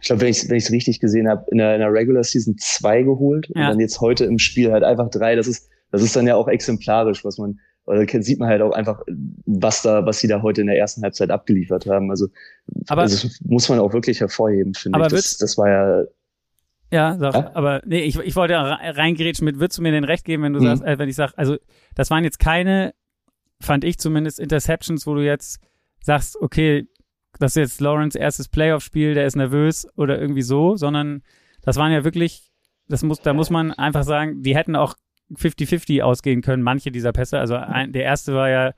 ich glaube, wenn ich es richtig gesehen habe, in der, in der Regular Season zwei geholt ja. und dann jetzt heute im Spiel halt einfach drei. Das ist, das ist dann ja auch exemplarisch, was man, oder sieht man halt auch einfach, was da, was sie da heute in der ersten Halbzeit abgeliefert haben. Also, aber, also das muss man auch wirklich hervorheben, finde ich. Das, das war ja ja, sag, ja? aber nee, ich, ich wollte reingerätschen mit, würdest du mir den Recht geben, wenn du mhm. sagst, äh, wenn ich sag, also das waren jetzt keine, fand ich zumindest, Interceptions, wo du jetzt sagst, okay, das ist jetzt Lawrence erstes Playoff-Spiel, der ist nervös oder irgendwie so, sondern das waren ja wirklich, das muss, da muss man einfach sagen, die hätten auch 50-50 ausgehen können, manche dieser Pässe. Also ein, der erste war ja,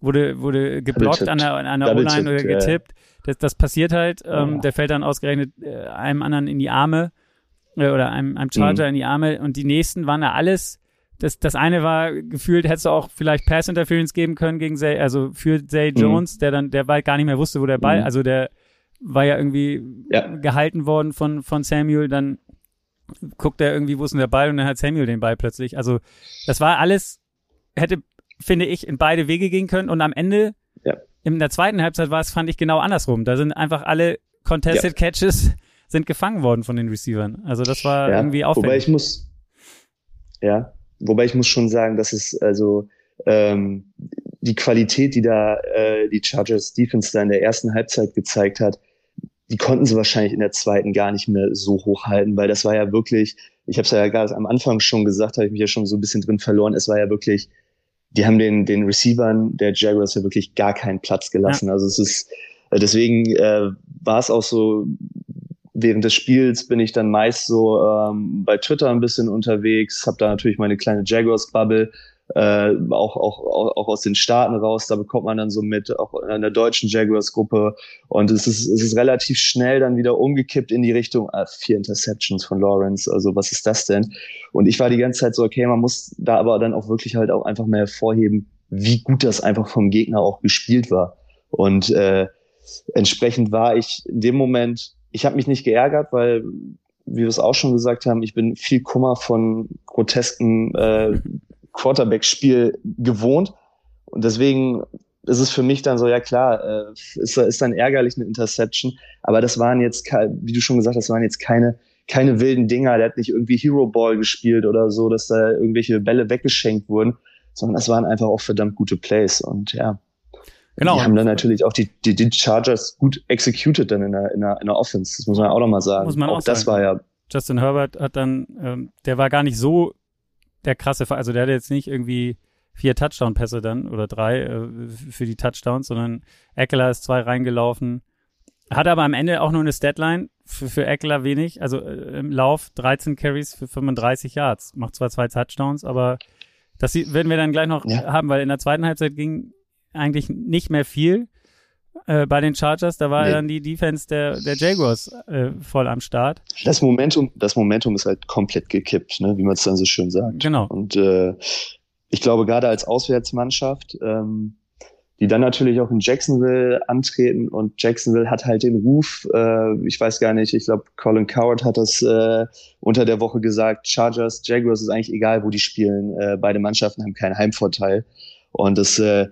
wurde, wurde geblockt an der, an der O-Line oder getippt. Ja. Das, das passiert halt. Ähm, Der fällt dann ausgerechnet äh, einem anderen in die Arme äh, oder einem, einem Charger mhm. in die Arme und die nächsten waren ja alles das, das eine war gefühlt, hättest du auch vielleicht Pass Interference geben können gegen Zay, also für Zay mhm. Jones, mhm. der dann, der bald gar nicht mehr wusste, wo der Ball, mhm. also der war ja irgendwie ja. gehalten worden von, von Samuel, dann guckt er irgendwie, wo ist denn der Ball und dann hat Samuel den Ball plötzlich. Also das war alles, hätte, finde ich, in beide Wege gehen können und am Ende, ja. in der zweiten Halbzeit war es, fand ich genau andersrum. Da sind einfach alle Contested ja. Catches sind gefangen worden von den Receivern. Also das war irgendwie auffällig. Wobei ich muss, ja, wobei ich muss schon sagen, dass es also ähm, die Qualität, die da äh, die Chargers Defense da in der ersten Halbzeit gezeigt hat, die konnten sie wahrscheinlich in der zweiten gar nicht mehr so hochhalten, weil das war ja wirklich, ich habe es ja gerade am Anfang schon gesagt, habe ich mich ja schon so ein bisschen drin verloren, es war ja wirklich, die haben den, den Receivern der Jaguars ja wirklich gar keinen Platz gelassen. Ja. Also es ist, deswegen äh, war es auch so, während des Spiels bin ich dann meist so ähm, bei Twitter ein bisschen unterwegs, habe da natürlich meine kleine Jaguars-Bubble, äh, auch, auch, auch aus den Staaten raus, da bekommt man dann so mit, auch in der deutschen Jaguars-Gruppe. Und es ist, es ist relativ schnell dann wieder umgekippt in die Richtung, ah, vier Interceptions von Lawrence, also was ist das denn? Und ich war die ganze Zeit so, okay, man muss da aber dann auch wirklich halt auch einfach mal hervorheben, wie gut das einfach vom Gegner auch gespielt war. Und äh, entsprechend war ich in dem Moment, ich habe mich nicht geärgert, weil wie wir es auch schon gesagt haben, ich bin viel Kummer von grotesken äh, Quarterback-Spiel gewohnt. Und deswegen ist es für mich dann so, ja klar, äh, ist, ist dann ärgerlich eine Interception, aber das waren jetzt, wie du schon gesagt hast, waren jetzt keine, keine wilden Dinger, der hat nicht irgendwie Hero Ball gespielt oder so, dass da irgendwelche Bälle weggeschenkt wurden, sondern das waren einfach auch verdammt gute Plays und ja. Genau. Die haben dann natürlich auch die, die, die Chargers gut executed dann in der, in der, in der Offense. Das muss man auch nochmal sagen. Muss man auch, auch das war ja. Justin Herbert hat dann, ähm, der war gar nicht so der krasse, also der hatte jetzt nicht irgendwie vier Touchdown-Pässe dann oder drei äh, für die Touchdowns, sondern Eckler ist zwei reingelaufen. Hat aber am Ende auch nur eine Statline für, für Eckler wenig, also äh, im Lauf 13 Carries für 35 Yards. Macht zwar zwei Touchdowns, aber das werden wir dann gleich noch ja. haben, weil in der zweiten Halbzeit ging eigentlich nicht mehr viel äh, bei den Chargers. Da war nee. dann die Defense der, der Jaguars äh, voll am Start. Das Momentum, das Momentum ist halt komplett gekippt, ne? wie man es dann so schön sagt. Genau. Und äh, ich glaube, gerade als Auswärtsmannschaft, ähm, die dann natürlich auch in Jacksonville antreten und Jacksonville hat halt den Ruf, äh, ich weiß gar nicht, ich glaube, Colin Coward hat das äh, unter der Woche gesagt, Chargers, Jaguars ist eigentlich egal, wo die spielen, äh, beide Mannschaften haben keinen Heimvorteil und das äh,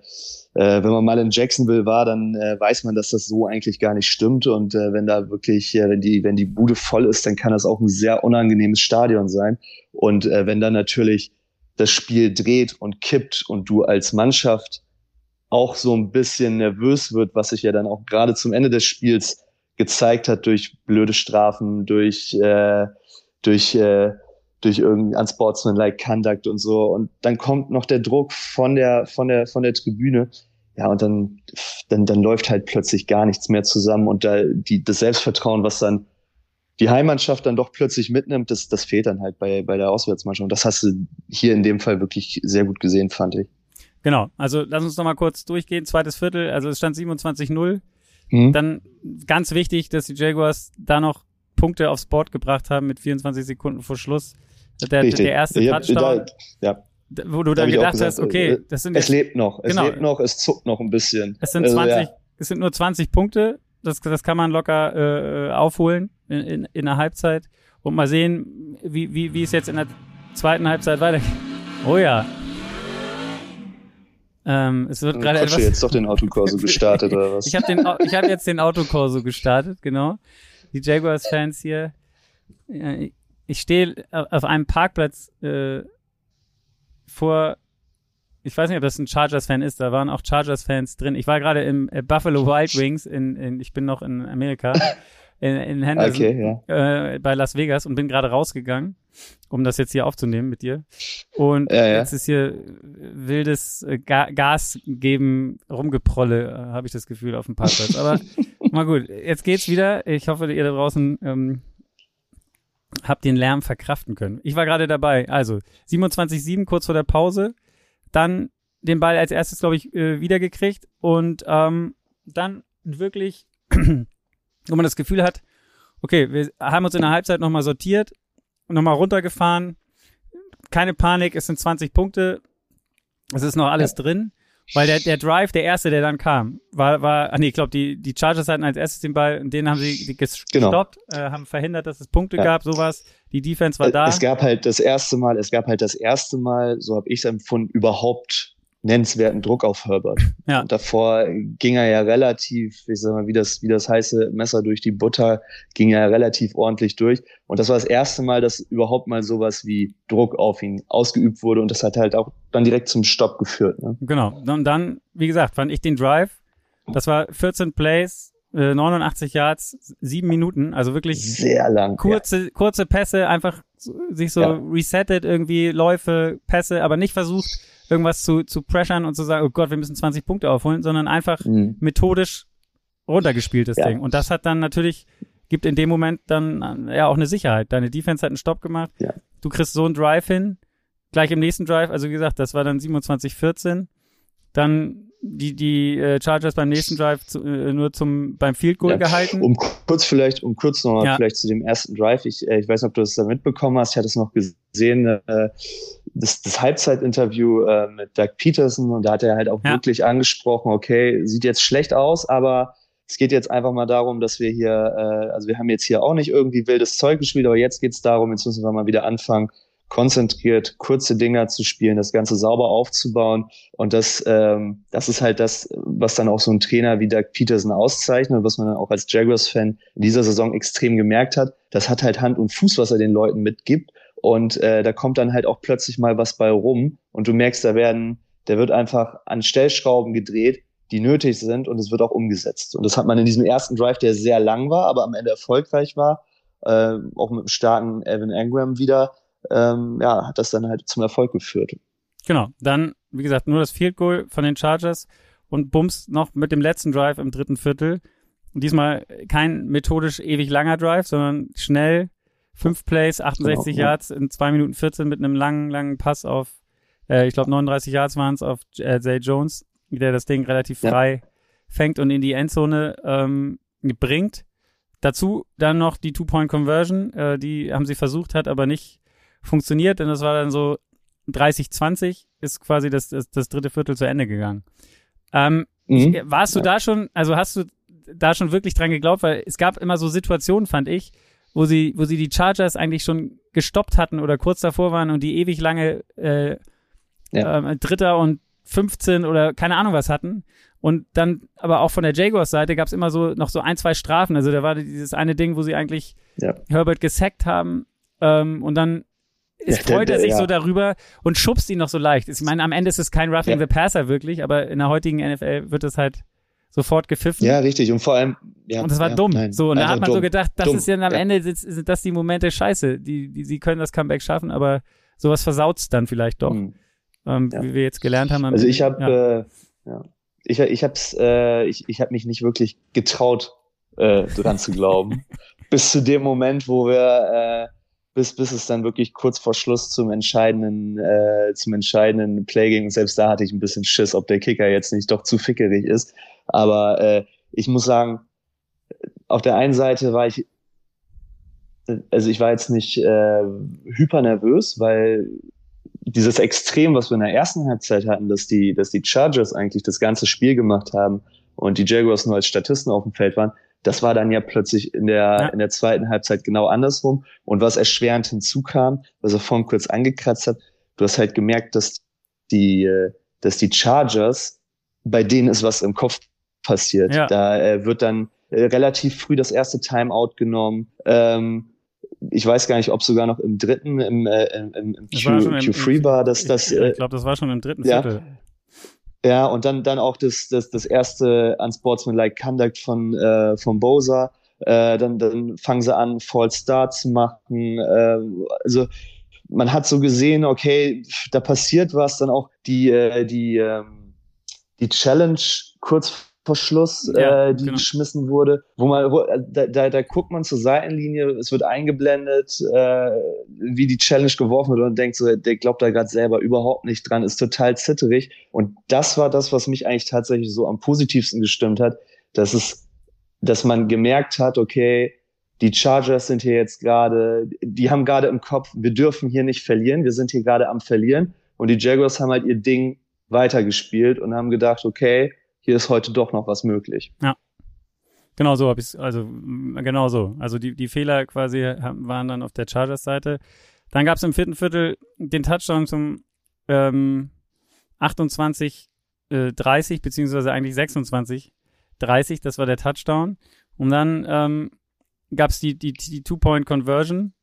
äh, wenn man mal in Jacksonville war, dann äh, weiß man, dass das so eigentlich gar nicht stimmt. Und äh, wenn da wirklich, äh, wenn die, wenn die Bude voll ist, dann kann das auch ein sehr unangenehmes Stadion sein. Und äh, wenn dann natürlich das Spiel dreht und kippt und du als Mannschaft auch so ein bisschen nervös wird, was sich ja dann auch gerade zum Ende des Spiels gezeigt hat durch blöde Strafen, durch äh, durch äh, durch irgendein unsportsmanlike Conduct und so. Und dann kommt noch der Druck von der, von der, von der Tribüne. Ja, und dann, dann, dann läuft halt plötzlich gar nichts mehr zusammen und da, die, das Selbstvertrauen, was dann die Heimmannschaft dann doch plötzlich mitnimmt, das, das fehlt dann halt bei, bei der Auswärtsmannschaft. Und das hast du hier in dem Fall wirklich sehr gut gesehen, fand ich. Genau. Also lass uns noch mal kurz durchgehen. Zweites Viertel. Also es stand 27-0. Mhm. Dann ganz wichtig, dass die Jaguars da noch Punkte aufs Board gebracht haben mit 24 Sekunden vor Schluss. Der, der erste Touchdown. ja. Wo du dann gedacht gesagt, hast, okay, äh, das sind Es lebt noch, es genau. lebt noch, es zuckt noch ein bisschen. Es sind 20, also, ja. es sind nur 20 Punkte, das, das kann man locker äh, aufholen in, in, in der Halbzeit und mal sehen, wie, wie, wie es jetzt in der zweiten Halbzeit weitergeht. Oh ja. Ähm, es wird gerade etwas. jetzt doch den Autokorso gestartet oder was? ich habe habe jetzt den Autokorso gestartet, genau. Die Jaguars-Fans hier ich stehe auf einem Parkplatz äh, vor, ich weiß nicht, ob das ein Chargers-Fan ist, da waren auch Chargers-Fans drin. Ich war gerade im äh, Buffalo Wild Wings, in, in, ich bin noch in Amerika, in, in Henderson, okay, ja. äh, bei Las Vegas und bin gerade rausgegangen, um das jetzt hier aufzunehmen mit dir. Und ja, ja. jetzt ist hier wildes äh, Ga Gas geben, rumgeprolle, äh, habe ich das Gefühl, auf dem Parkplatz. Aber mal gut, jetzt geht's wieder. Ich hoffe, ihr da draußen ähm, habe den Lärm verkraften können. Ich war gerade dabei. Also 27-7 kurz vor der Pause, dann den Ball als erstes, glaube ich, äh, wiedergekriegt und ähm, dann wirklich, wo man das Gefühl hat, okay, wir haben uns in der Halbzeit nochmal sortiert und nochmal runtergefahren. Keine Panik, es sind 20 Punkte. Es ist noch alles drin. Weil der, der Drive, der erste, der dann kam, war, war, ah nee, ich glaube, die, die Chargers hatten als erstes den Ball und den haben sie genau. gestoppt, genau. äh, haben verhindert, dass es Punkte ja. gab, sowas. Die Defense war da. Es gab halt das erste Mal, es gab halt das erste Mal, so habe ich es empfunden, überhaupt nennenswerten Druck auf Herbert. Ja. Und davor ging er ja relativ, ich sag mal, wie das, wie das heiße Messer durch die Butter, ging er relativ ordentlich durch. Und das war das erste Mal, dass überhaupt mal sowas wie Druck auf ihn ausgeübt wurde. Und das hat halt auch dann direkt zum Stopp geführt. Ne? Genau. Und dann, wie gesagt, fand ich den Drive. Das war 14 Plays, 89 äh, Yards, sieben Minuten, also wirklich sehr lang. Kurze, ja. kurze Pässe, einfach sich so ja. resettet irgendwie, Läufe, Pässe, aber nicht versucht, irgendwas zu, zu pressern und zu sagen, oh Gott, wir müssen 20 Punkte aufholen, sondern einfach mhm. methodisch runtergespieltes ja. Ding. Und das hat dann natürlich, gibt in dem Moment dann ja auch eine Sicherheit. Deine Defense hat einen Stopp gemacht. Ja. Du kriegst so einen Drive hin, gleich im nächsten Drive, also wie gesagt, das war dann 27-14. Dann die, die äh, Chargers beim nächsten Drive zu, äh, nur zum beim Field Goal ja. gehalten. Um kurz vielleicht, um kurz nochmal ja. vielleicht zu dem ersten Drive. Ich, äh, ich weiß nicht, ob du das da mitbekommen hast. Ich hatte es noch gesehen, das, das Halbzeitinterview mit Doug Peterson und da hat er halt auch ja. wirklich angesprochen, okay, sieht jetzt schlecht aus, aber es geht jetzt einfach mal darum, dass wir hier, also wir haben jetzt hier auch nicht irgendwie wildes Zeug gespielt, aber jetzt geht's darum, jetzt müssen wir mal wieder anfangen, konzentriert kurze Dinger zu spielen, das Ganze sauber aufzubauen. Und das, ähm, das ist halt das, was dann auch so ein Trainer wie Doug Peterson auszeichnet, was man dann auch als Jaguars-Fan in dieser Saison extrem gemerkt hat. Das hat halt Hand und Fuß, was er den Leuten mitgibt. Und äh, da kommt dann halt auch plötzlich mal was bei rum. Und du merkst, da werden, der wird einfach an Stellschrauben gedreht, die nötig sind und es wird auch umgesetzt. Und das hat man in diesem ersten Drive, der sehr lang war, aber am Ende erfolgreich war, äh, auch mit einem starken Evan Engram wieder, ähm, ja, hat das dann halt zum Erfolg geführt. Genau. Dann, wie gesagt, nur das Field Goal von den Chargers und Bums noch mit dem letzten Drive im dritten Viertel. Und diesmal kein methodisch ewig langer Drive, sondern schnell, fünf Plays, 68 genau, Yards in zwei Minuten 14 mit einem langen, langen Pass auf, äh, ich glaube 39 Yards waren es auf äh, Zay Jones, der das Ding relativ frei ja. fängt und in die Endzone ähm, bringt. Dazu dann noch die Two-Point-Conversion, äh, die haben sie versucht, hat aber nicht funktioniert, denn das war dann so 30-20 ist quasi das, das, das dritte Viertel zu Ende gegangen. Ähm, mhm. Warst du ja. da schon, also hast du da schon wirklich dran geglaubt, weil es gab immer so Situationen, fand ich, wo sie, wo sie die Chargers eigentlich schon gestoppt hatten oder kurz davor waren und die ewig lange äh, ja. äh, Dritter und 15 oder keine Ahnung was hatten. Und dann, aber auch von der Jaguars Seite gab es immer so noch so ein, zwei Strafen. Also da war dieses eine Ding, wo sie eigentlich ja. Herbert gesackt haben ähm, und dann ja, freut er sich ja. so darüber und schubst ihn noch so leicht. Ich meine, am Ende ist es kein Roughing ja. the Passer wirklich, aber in der heutigen NFL wird es halt sofort gepfiffen. Ja, richtig. Und vor allem, ja. Und das war dumm. Nein, so, und da hat man dumm. so gedacht, das dumm. ist ja am Ende sind, sind das die Momente scheiße. Die, die, sie können das Comeback schaffen, aber sowas versaut's dann vielleicht doch. Mhm. Ähm, wie wir jetzt gelernt haben. Also ich habe, äh, ja. ich, ich hab's, äh, ich, ich habe mich nicht wirklich getraut, äh, dran zu glauben. Bis zu dem Moment, wo wir äh, bis, bis es dann wirklich kurz vor Schluss zum entscheidenden, äh, zum entscheidenden Play ging. Und selbst da hatte ich ein bisschen Schiss, ob der Kicker jetzt nicht doch zu fickerig ist. Aber äh, ich muss sagen, auf der einen Seite war ich, also ich war jetzt nicht äh, hyper nervös, weil dieses Extrem, was wir in der ersten Halbzeit hatten, dass die, dass die Chargers eigentlich das ganze Spiel gemacht haben und die Jaguars nur als Statisten auf dem Feld waren, das war dann ja plötzlich in der, ja. in der zweiten Halbzeit genau andersrum. Und was erschwerend hinzukam, was er vorhin kurz angekratzt hat, du hast halt gemerkt, dass die, äh, dass die Chargers, bei denen ist was im Kopf passiert. Ja. Da äh, wird dann äh, relativ früh das erste Timeout genommen. Ähm, ich weiß gar nicht, ob sogar noch im dritten, im, äh, im, im Q, Q3 war, dass das. Ich, ich glaube, das war schon im dritten Viertel. Ja. Und dann, dann auch das, das, das erste Unsportsmanlike Conduct von, äh, von Bosa. Äh, dann, dann fangen sie an, False Start zu machen. Äh, also man hat so gesehen, okay, da passiert was. Dann auch die, äh, die, äh, die Challenge kurz Schluss, ja, äh, die genau. geschmissen wurde, wo man, wo, äh, da, da, da guckt man zur Seitenlinie, es wird eingeblendet, äh, wie die Challenge geworfen wird und denkt so, der glaubt da gerade selber überhaupt nicht dran, ist total zitterig. Und das war das, was mich eigentlich tatsächlich so am positivsten gestimmt hat, dass es, dass man gemerkt hat, okay, die Chargers sind hier jetzt gerade, die haben gerade im Kopf, wir dürfen hier nicht verlieren, wir sind hier gerade am Verlieren. Und die Jaguars haben halt ihr Ding weitergespielt und haben gedacht, okay, hier ist heute doch noch was möglich. Ja. Genau so habe ich also genau so. Also die, die Fehler quasi waren dann auf der Chargers-Seite. Dann gab es im vierten Viertel den Touchdown zum ähm, 28 äh, 30, beziehungsweise eigentlich 26 30, das war der Touchdown. Und dann ähm, gab es die, die, die Two-Point-Conversion,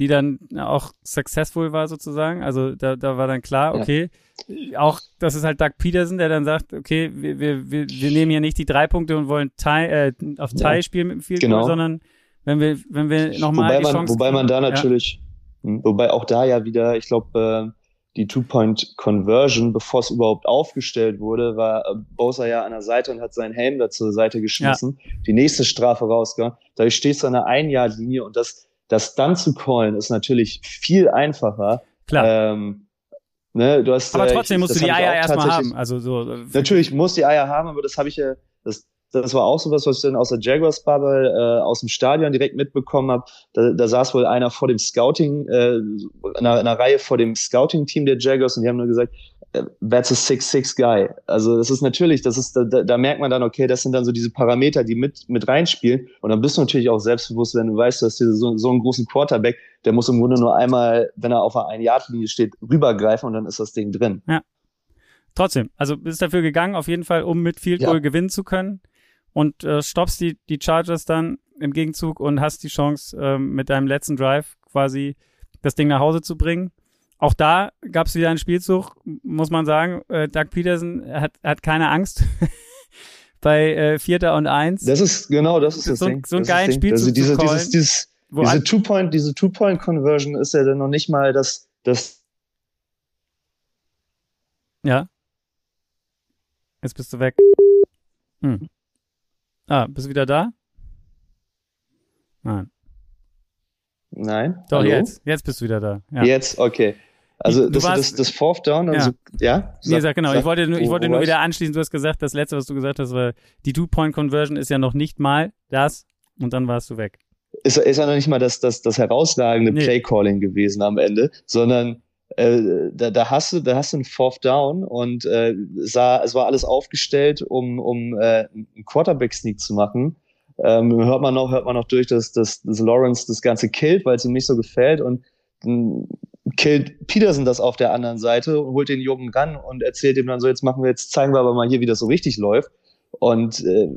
die dann auch successful war sozusagen. Also da, da war dann klar, okay, ja. auch das ist halt Doug Peterson, der dann sagt, okay, wir, wir, wir, wir nehmen hier nicht die drei Punkte und wollen tie, äh, auf Tie ja. spielen mit dem Field genau. sondern wenn wir, wenn wir nochmal die Chance Wobei man da natürlich, ja. Hm, wobei auch da ja wieder, ich glaube, äh, die Two-Point-Conversion, bevor es überhaupt aufgestellt wurde, war äh, Bowser ja an der Seite und hat seinen Helm da zur Seite geschmissen. Ja. Die nächste Strafe rausgegangen. Da stehst du an der Ein-Jahr-Linie und das, das dann zu callen ist natürlich viel einfacher. Klar. Ähm, ne, du hast, aber äh, trotzdem ich, musst du die Eier erstmal haben. Also so. Äh, natürlich muss die Eier haben, aber das habe ich ja, das, das war auch sowas, was ich dann aus der Jaguars Bubble äh, aus dem Stadion direkt mitbekommen habe. Da, da saß wohl einer vor dem Scouting, äh, in einer, einer Reihe vor dem Scouting-Team der Jaguars und die haben nur gesagt, äh, that's a six-six guy. Also das ist natürlich, das ist, da, da merkt man dann, okay, das sind dann so diese Parameter, die mit mit reinspielen. Und dann bist du natürlich auch selbstbewusst, wenn du weißt, du hast hier so, so einen großen Quarterback, der muss im Grunde nur einmal, wenn er auf einer Ein-Yard-Linie steht, rübergreifen und dann ist das Ding drin. Ja. Trotzdem, also bist dafür gegangen, auf jeden Fall, um mit Field Goal ja. gewinnen zu können und äh, stoppst die, die Chargers dann im Gegenzug und hast die Chance, ähm, mit deinem letzten Drive quasi das Ding nach Hause zu bringen. Auch da gab es wieder einen Spielzug, muss man sagen. Äh, Doug Peterson hat, hat keine Angst bei äh, Vierter und Eins. Das ist genau, das ist das so, Ding. So einen geilen Spielzug also diese, zu dieses, dieses, diese Two-Point, diese Two-Point-Conversion ist ja dann noch nicht mal das, das. Ja. Jetzt bist du weg. Hm. Ah, bist du wieder da? Nein. Nein. Doch, Hallo? jetzt. Jetzt bist du wieder da. Ja. Jetzt, okay. Also das, warst, das, das Fourth Down, ja. Also, ja? Sag, nee, sag, genau. Sag, ich wollte, nur, ich wollte nur wieder anschließen, du hast gesagt, das letzte, was du gesagt hast, war, die Two-Point-Conversion ist ja noch nicht mal das und dann warst du weg. Ist, ist ja noch nicht mal das, das, das herausragende nee. Play-Calling gewesen am Ende, sondern äh, da, da hast du, da hast du einen Fourth Down und äh, sah, es war alles aufgestellt, um, um äh, einen Quarterback-Sneak zu machen. Ähm, hört man noch, hört man noch durch, dass, dass, dass Lawrence das Ganze killt, weil es ihm nicht so gefällt und dann killt Peterson das auf der anderen Seite und holt den Jungen ran und erzählt ihm dann so, jetzt machen wir jetzt, zeigen wir aber mal hier, wie das so richtig läuft. Und äh,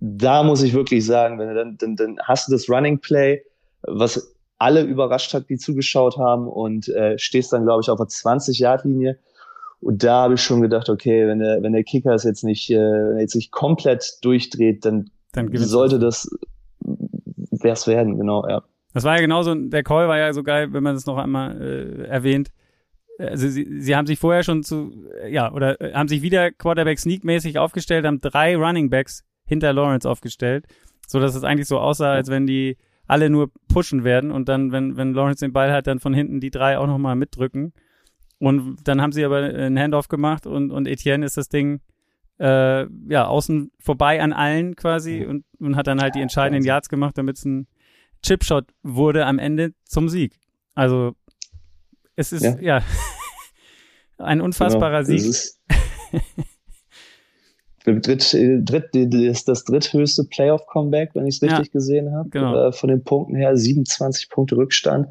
da muss ich wirklich sagen, wenn du dann, dann, dann hast du das Running Play, was alle überrascht hat, die zugeschaut haben und äh, stehst dann, glaube ich, auf der 20-Yard-Linie. Und da habe ich schon gedacht, okay, wenn der, wenn der Kicker es jetzt nicht, äh, jetzt nicht komplett durchdreht, dann, dann sollte das wär's werden, genau, ja. Das war ja genauso, der Call war ja so geil, wenn man das noch einmal äh, erwähnt. Also sie, sie haben sich vorher schon zu, ja, oder äh, haben sich wieder Quarterback Sneak-mäßig aufgestellt, haben drei Running Backs hinter Lawrence aufgestellt, so dass es eigentlich so aussah, als wenn die alle nur pushen werden und dann, wenn, wenn Lawrence den Ball hat, dann von hinten die drei auch nochmal mitdrücken. Und dann haben sie aber einen Handoff gemacht und, und Etienne ist das Ding äh, ja außen vorbei an allen quasi und, und hat dann halt die entscheidenden Yards gemacht, damit es ein Chipshot wurde am Ende zum Sieg. Also es ist ja, ja ein unfassbarer genau, Sieg. Dritt, dritt, ist das dritthöchste Playoff-Comeback, wenn ich es richtig ja, gesehen habe. Genau. Äh, von den Punkten her 27 Punkte Rückstand.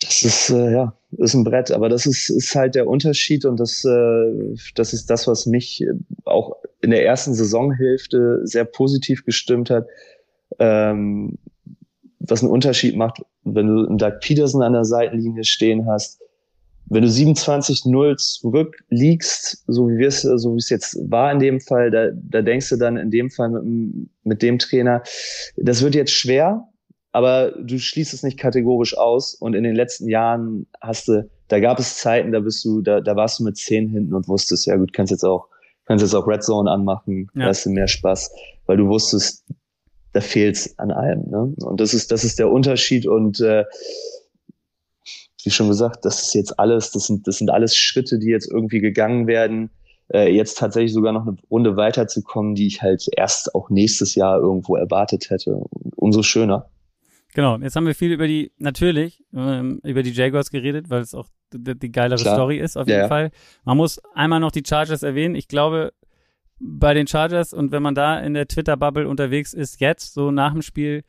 Das ist äh, ja ist ein Brett, aber das ist, ist halt der Unterschied und das äh, das ist das, was mich auch in der ersten Saisonhälfte sehr positiv gestimmt hat. Ähm, was einen Unterschied macht, wenn du einen Doug Peterson an der Seitenlinie stehen hast, wenn du 27-0 zurückliegst, so wie es, so wie es jetzt war in dem Fall, da, da denkst du dann in dem Fall mit, mit dem Trainer, das wird jetzt schwer, aber du schließt es nicht kategorisch aus. Und in den letzten Jahren hast du, da gab es Zeiten, da bist du, da, da warst du mit zehn hinten und wusstest, ja gut, kannst jetzt auch, kannst jetzt auch Red Zone anmachen, ja. hast du mehr Spaß, weil du wusstest, da fehlt's an allem. Ne? Und das ist, das ist der Unterschied und äh, wie schon gesagt, das ist jetzt alles, das sind, das sind alles Schritte, die jetzt irgendwie gegangen werden, äh, jetzt tatsächlich sogar noch eine Runde weiterzukommen, die ich halt erst auch nächstes Jahr irgendwo erwartet hätte. Umso schöner. Genau, jetzt haben wir viel über die, natürlich, ähm, über die Jaguars geredet, weil es auch die, die geilere Klar. Story ist, auf jeden ja, Fall. Man muss einmal noch die Chargers erwähnen. Ich glaube, bei den Chargers und wenn man da in der Twitter-Bubble unterwegs ist, jetzt, so nach dem Spiel,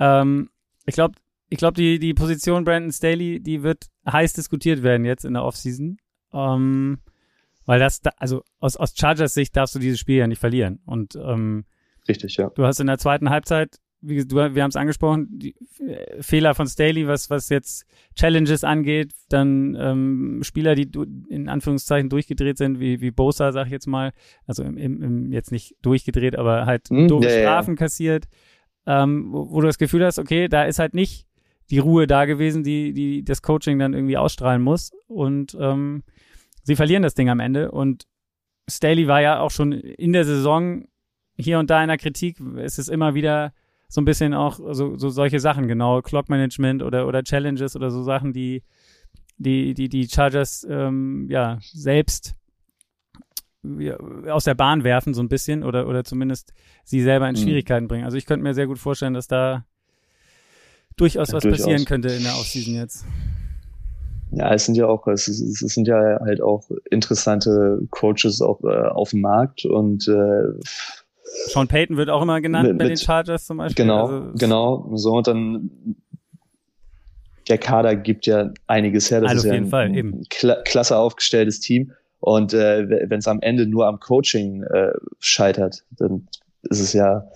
ähm, ich glaube, ich glaube, die, die Position Brandon Staley, die wird heiß diskutiert werden jetzt in der Offseason. Ähm, weil das, da, also aus, aus Chargers Sicht darfst du dieses Spiel ja nicht verlieren. Und ähm, Richtig, ja. Du hast in der zweiten Halbzeit, wie, du, wir haben es angesprochen, die äh, Fehler von Staley, was, was jetzt Challenges angeht, dann ähm, Spieler, die du, in Anführungszeichen durchgedreht sind, wie, wie Bosa, sag ich jetzt mal, also im, im, im jetzt nicht durchgedreht, aber halt hm, doofe ja, Strafen ja. kassiert, ähm, wo, wo du das Gefühl hast, okay, da ist halt nicht die Ruhe da gewesen, die, die das Coaching dann irgendwie ausstrahlen muss. Und ähm, sie verlieren das Ding am Ende. Und Staley war ja auch schon in der Saison hier und da in der Kritik. Es ist immer wieder so ein bisschen auch so, so solche Sachen, genau, Clock Management oder, oder Challenges oder so Sachen, die die, die, die Chargers ähm, ja selbst aus der Bahn werfen, so ein bisschen, oder, oder zumindest sie selber in mhm. Schwierigkeiten bringen. Also ich könnte mir sehr gut vorstellen, dass da durchaus was durchaus. passieren könnte in der Offseason jetzt. Ja, es sind ja auch, es, es sind ja halt auch interessante Coaches auf, äh, auf dem Markt und äh, Sean Payton wird auch immer genannt mit, bei den Chargers zum Beispiel. Genau, also, genau. So und dann der Kader gibt ja einiges her. Das also ist ja ein, Fall, ein kla klasse aufgestelltes Team. Und äh, wenn es am Ende nur am Coaching äh, scheitert, dann ist es ja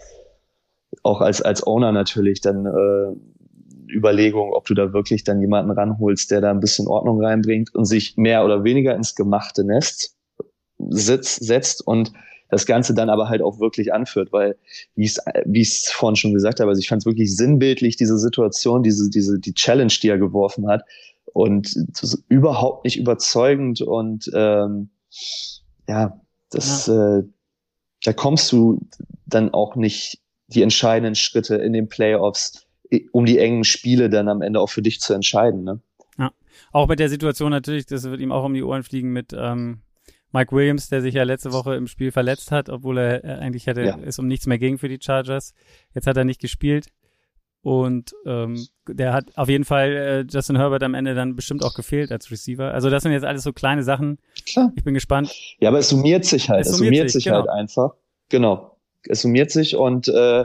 auch als als Owner natürlich dann äh, Überlegung, ob du da wirklich dann jemanden ranholst, der da ein bisschen Ordnung reinbringt und sich mehr oder weniger ins gemachte Nest sitzt, setzt und das Ganze dann aber halt auch wirklich anführt, weil, wie ich es vorhin schon gesagt habe, also ich fand es wirklich sinnbildlich, diese Situation, diese, diese, die Challenge, die er geworfen hat und überhaupt nicht überzeugend und ähm, ja, das, ja. Äh, da kommst du dann auch nicht die entscheidenden Schritte in den Playoffs um die engen Spiele dann am Ende auch für dich zu entscheiden. Ne? Ja, auch mit der Situation natürlich, das wird ihm auch um die Ohren fliegen mit ähm, Mike Williams, der sich ja letzte Woche im Spiel verletzt hat, obwohl er äh, eigentlich hätte ja. es um nichts mehr ging für die Chargers. Jetzt hat er nicht gespielt. Und ähm, der hat auf jeden Fall äh, Justin Herbert am Ende dann bestimmt auch gefehlt als Receiver. Also das sind jetzt alles so kleine Sachen. Klar. Ich bin gespannt. Ja, aber es summiert sich halt. Es, es summiert, sich, sich genau. halt einfach. Genau. Es summiert sich und äh,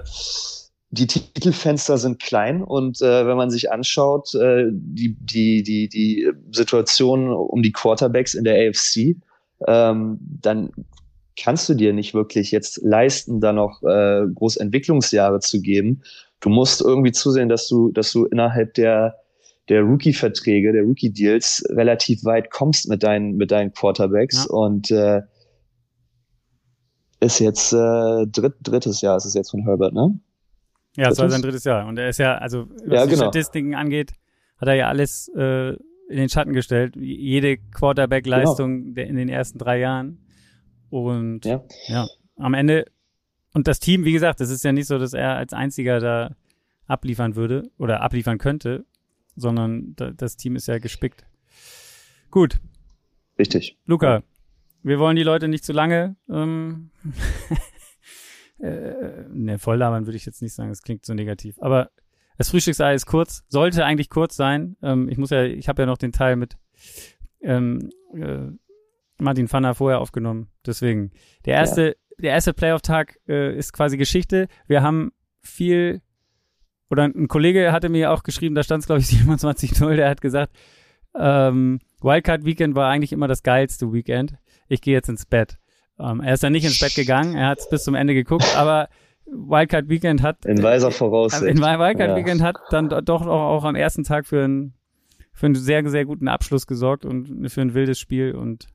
die Titelfenster sind klein und äh, wenn man sich anschaut, äh, die, die, die, die Situation um die Quarterbacks in der AFC, ähm, dann kannst du dir nicht wirklich jetzt leisten, da noch äh, groß Entwicklungsjahre zu geben. Du musst irgendwie zusehen, dass du, dass du innerhalb der, der Rookie-Verträge, der Rookie-Deals relativ weit kommst mit deinen, mit deinen Quarterbacks ja. und äh, ist jetzt äh, dritt, drittes Jahr ist es jetzt von Herbert, ne? Ja, es war sein drittes Jahr. Und er ist ja, also was ja, genau. die Statistiken angeht, hat er ja alles äh, in den Schatten gestellt. Jede Quarterback-Leistung genau. in den ersten drei Jahren. Und ja. ja, am Ende, und das Team, wie gesagt, es ist ja nicht so, dass er als einziger da abliefern würde oder abliefern könnte, sondern da, das Team ist ja gespickt. Gut. Richtig. Luca, wir wollen die Leute nicht zu lange ähm, äh, ne, voll labern würde ich jetzt nicht sagen, das klingt so negativ. Aber das Frühstücksei ist kurz, sollte eigentlich kurz sein. Ähm, ich muss ja, ich habe ja noch den Teil mit ähm, äh, Martin Pfanner vorher aufgenommen. Deswegen, der erste, ja. der erste Playoff-Tag äh, ist quasi Geschichte. Wir haben viel, oder ein Kollege hatte mir auch geschrieben, da stand es, glaube ich, 27-0, der hat gesagt, ähm, Wildcard Weekend war eigentlich immer das geilste Weekend. Ich gehe jetzt ins Bett. Ähm, er ist dann nicht ins Bett gegangen, er hat es bis zum Ende geguckt, aber Wildcard Weekend hat in weiser Voraussicht. In Wildcard ja. Weekend hat dann doch auch, am ersten Tag für einen für einen sehr sehr guten Abschluss gesorgt und für ein wildes Spiel und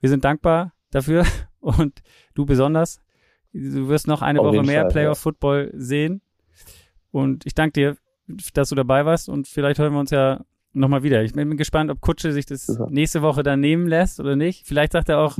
wir sind dankbar dafür und du besonders. Du wirst noch eine Auf Woche mehr Fall, Playoff Football ja. sehen und ich danke dir, dass du dabei warst und vielleicht hören wir uns ja nochmal wieder. Ich bin gespannt, ob Kutsche sich das Super. nächste Woche dann nehmen lässt oder nicht. Vielleicht sagt er auch,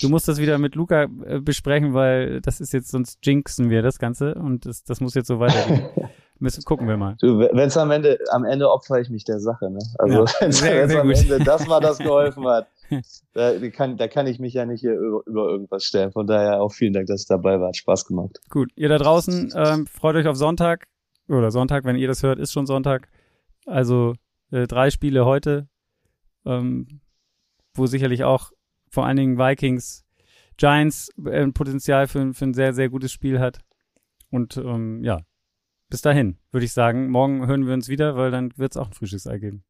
du musst das wieder mit Luca äh, besprechen, weil das ist jetzt, sonst jinxen wir das Ganze und das, das muss jetzt so weitergehen. Müssen, gucken wir mal. Wenn es am Ende, am Ende opfer ich mich der Sache, ne? Also, ja, wenn es am Ende das war, das geholfen hat. Da kann, da kann ich mich ja nicht hier über, über irgendwas stellen. Von daher auch vielen Dank, dass ihr dabei wart. Spaß gemacht. Gut, ihr da draußen, ähm, freut euch auf Sonntag. Oder Sonntag, wenn ihr das hört, ist schon Sonntag. Also äh, drei Spiele heute, ähm, wo sicherlich auch vor allen Dingen Vikings, Giants äh, Potenzial für, für ein sehr, sehr gutes Spiel hat. Und ähm, ja, bis dahin, würde ich sagen. Morgen hören wir uns wieder, weil dann wird es auch ein Frühstücksei geben.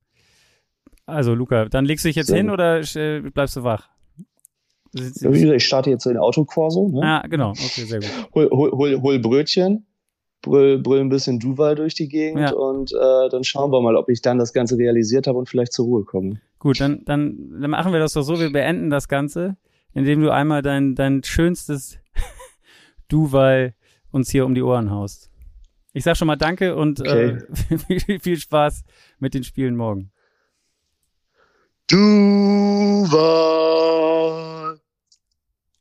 Also, Luca, dann legst du dich jetzt sehr hin oder äh, bleibst du wach? Ich starte jetzt in den Autokorso. Ne? Ah, genau. Okay, sehr gut. Hol, hol, hol, hol Brötchen brüll, brüll ein bisschen Duval durch die Gegend ja. und äh, dann schauen wir mal, ob ich dann das Ganze realisiert habe und vielleicht zur Ruhe komme. Gut, dann, dann, dann machen wir das doch so, wir beenden das Ganze, indem du einmal dein, dein schönstes Duval uns hier um die Ohren haust. Ich sag schon mal Danke und okay. äh, viel, viel Spaß mit den Spielen morgen. Duval.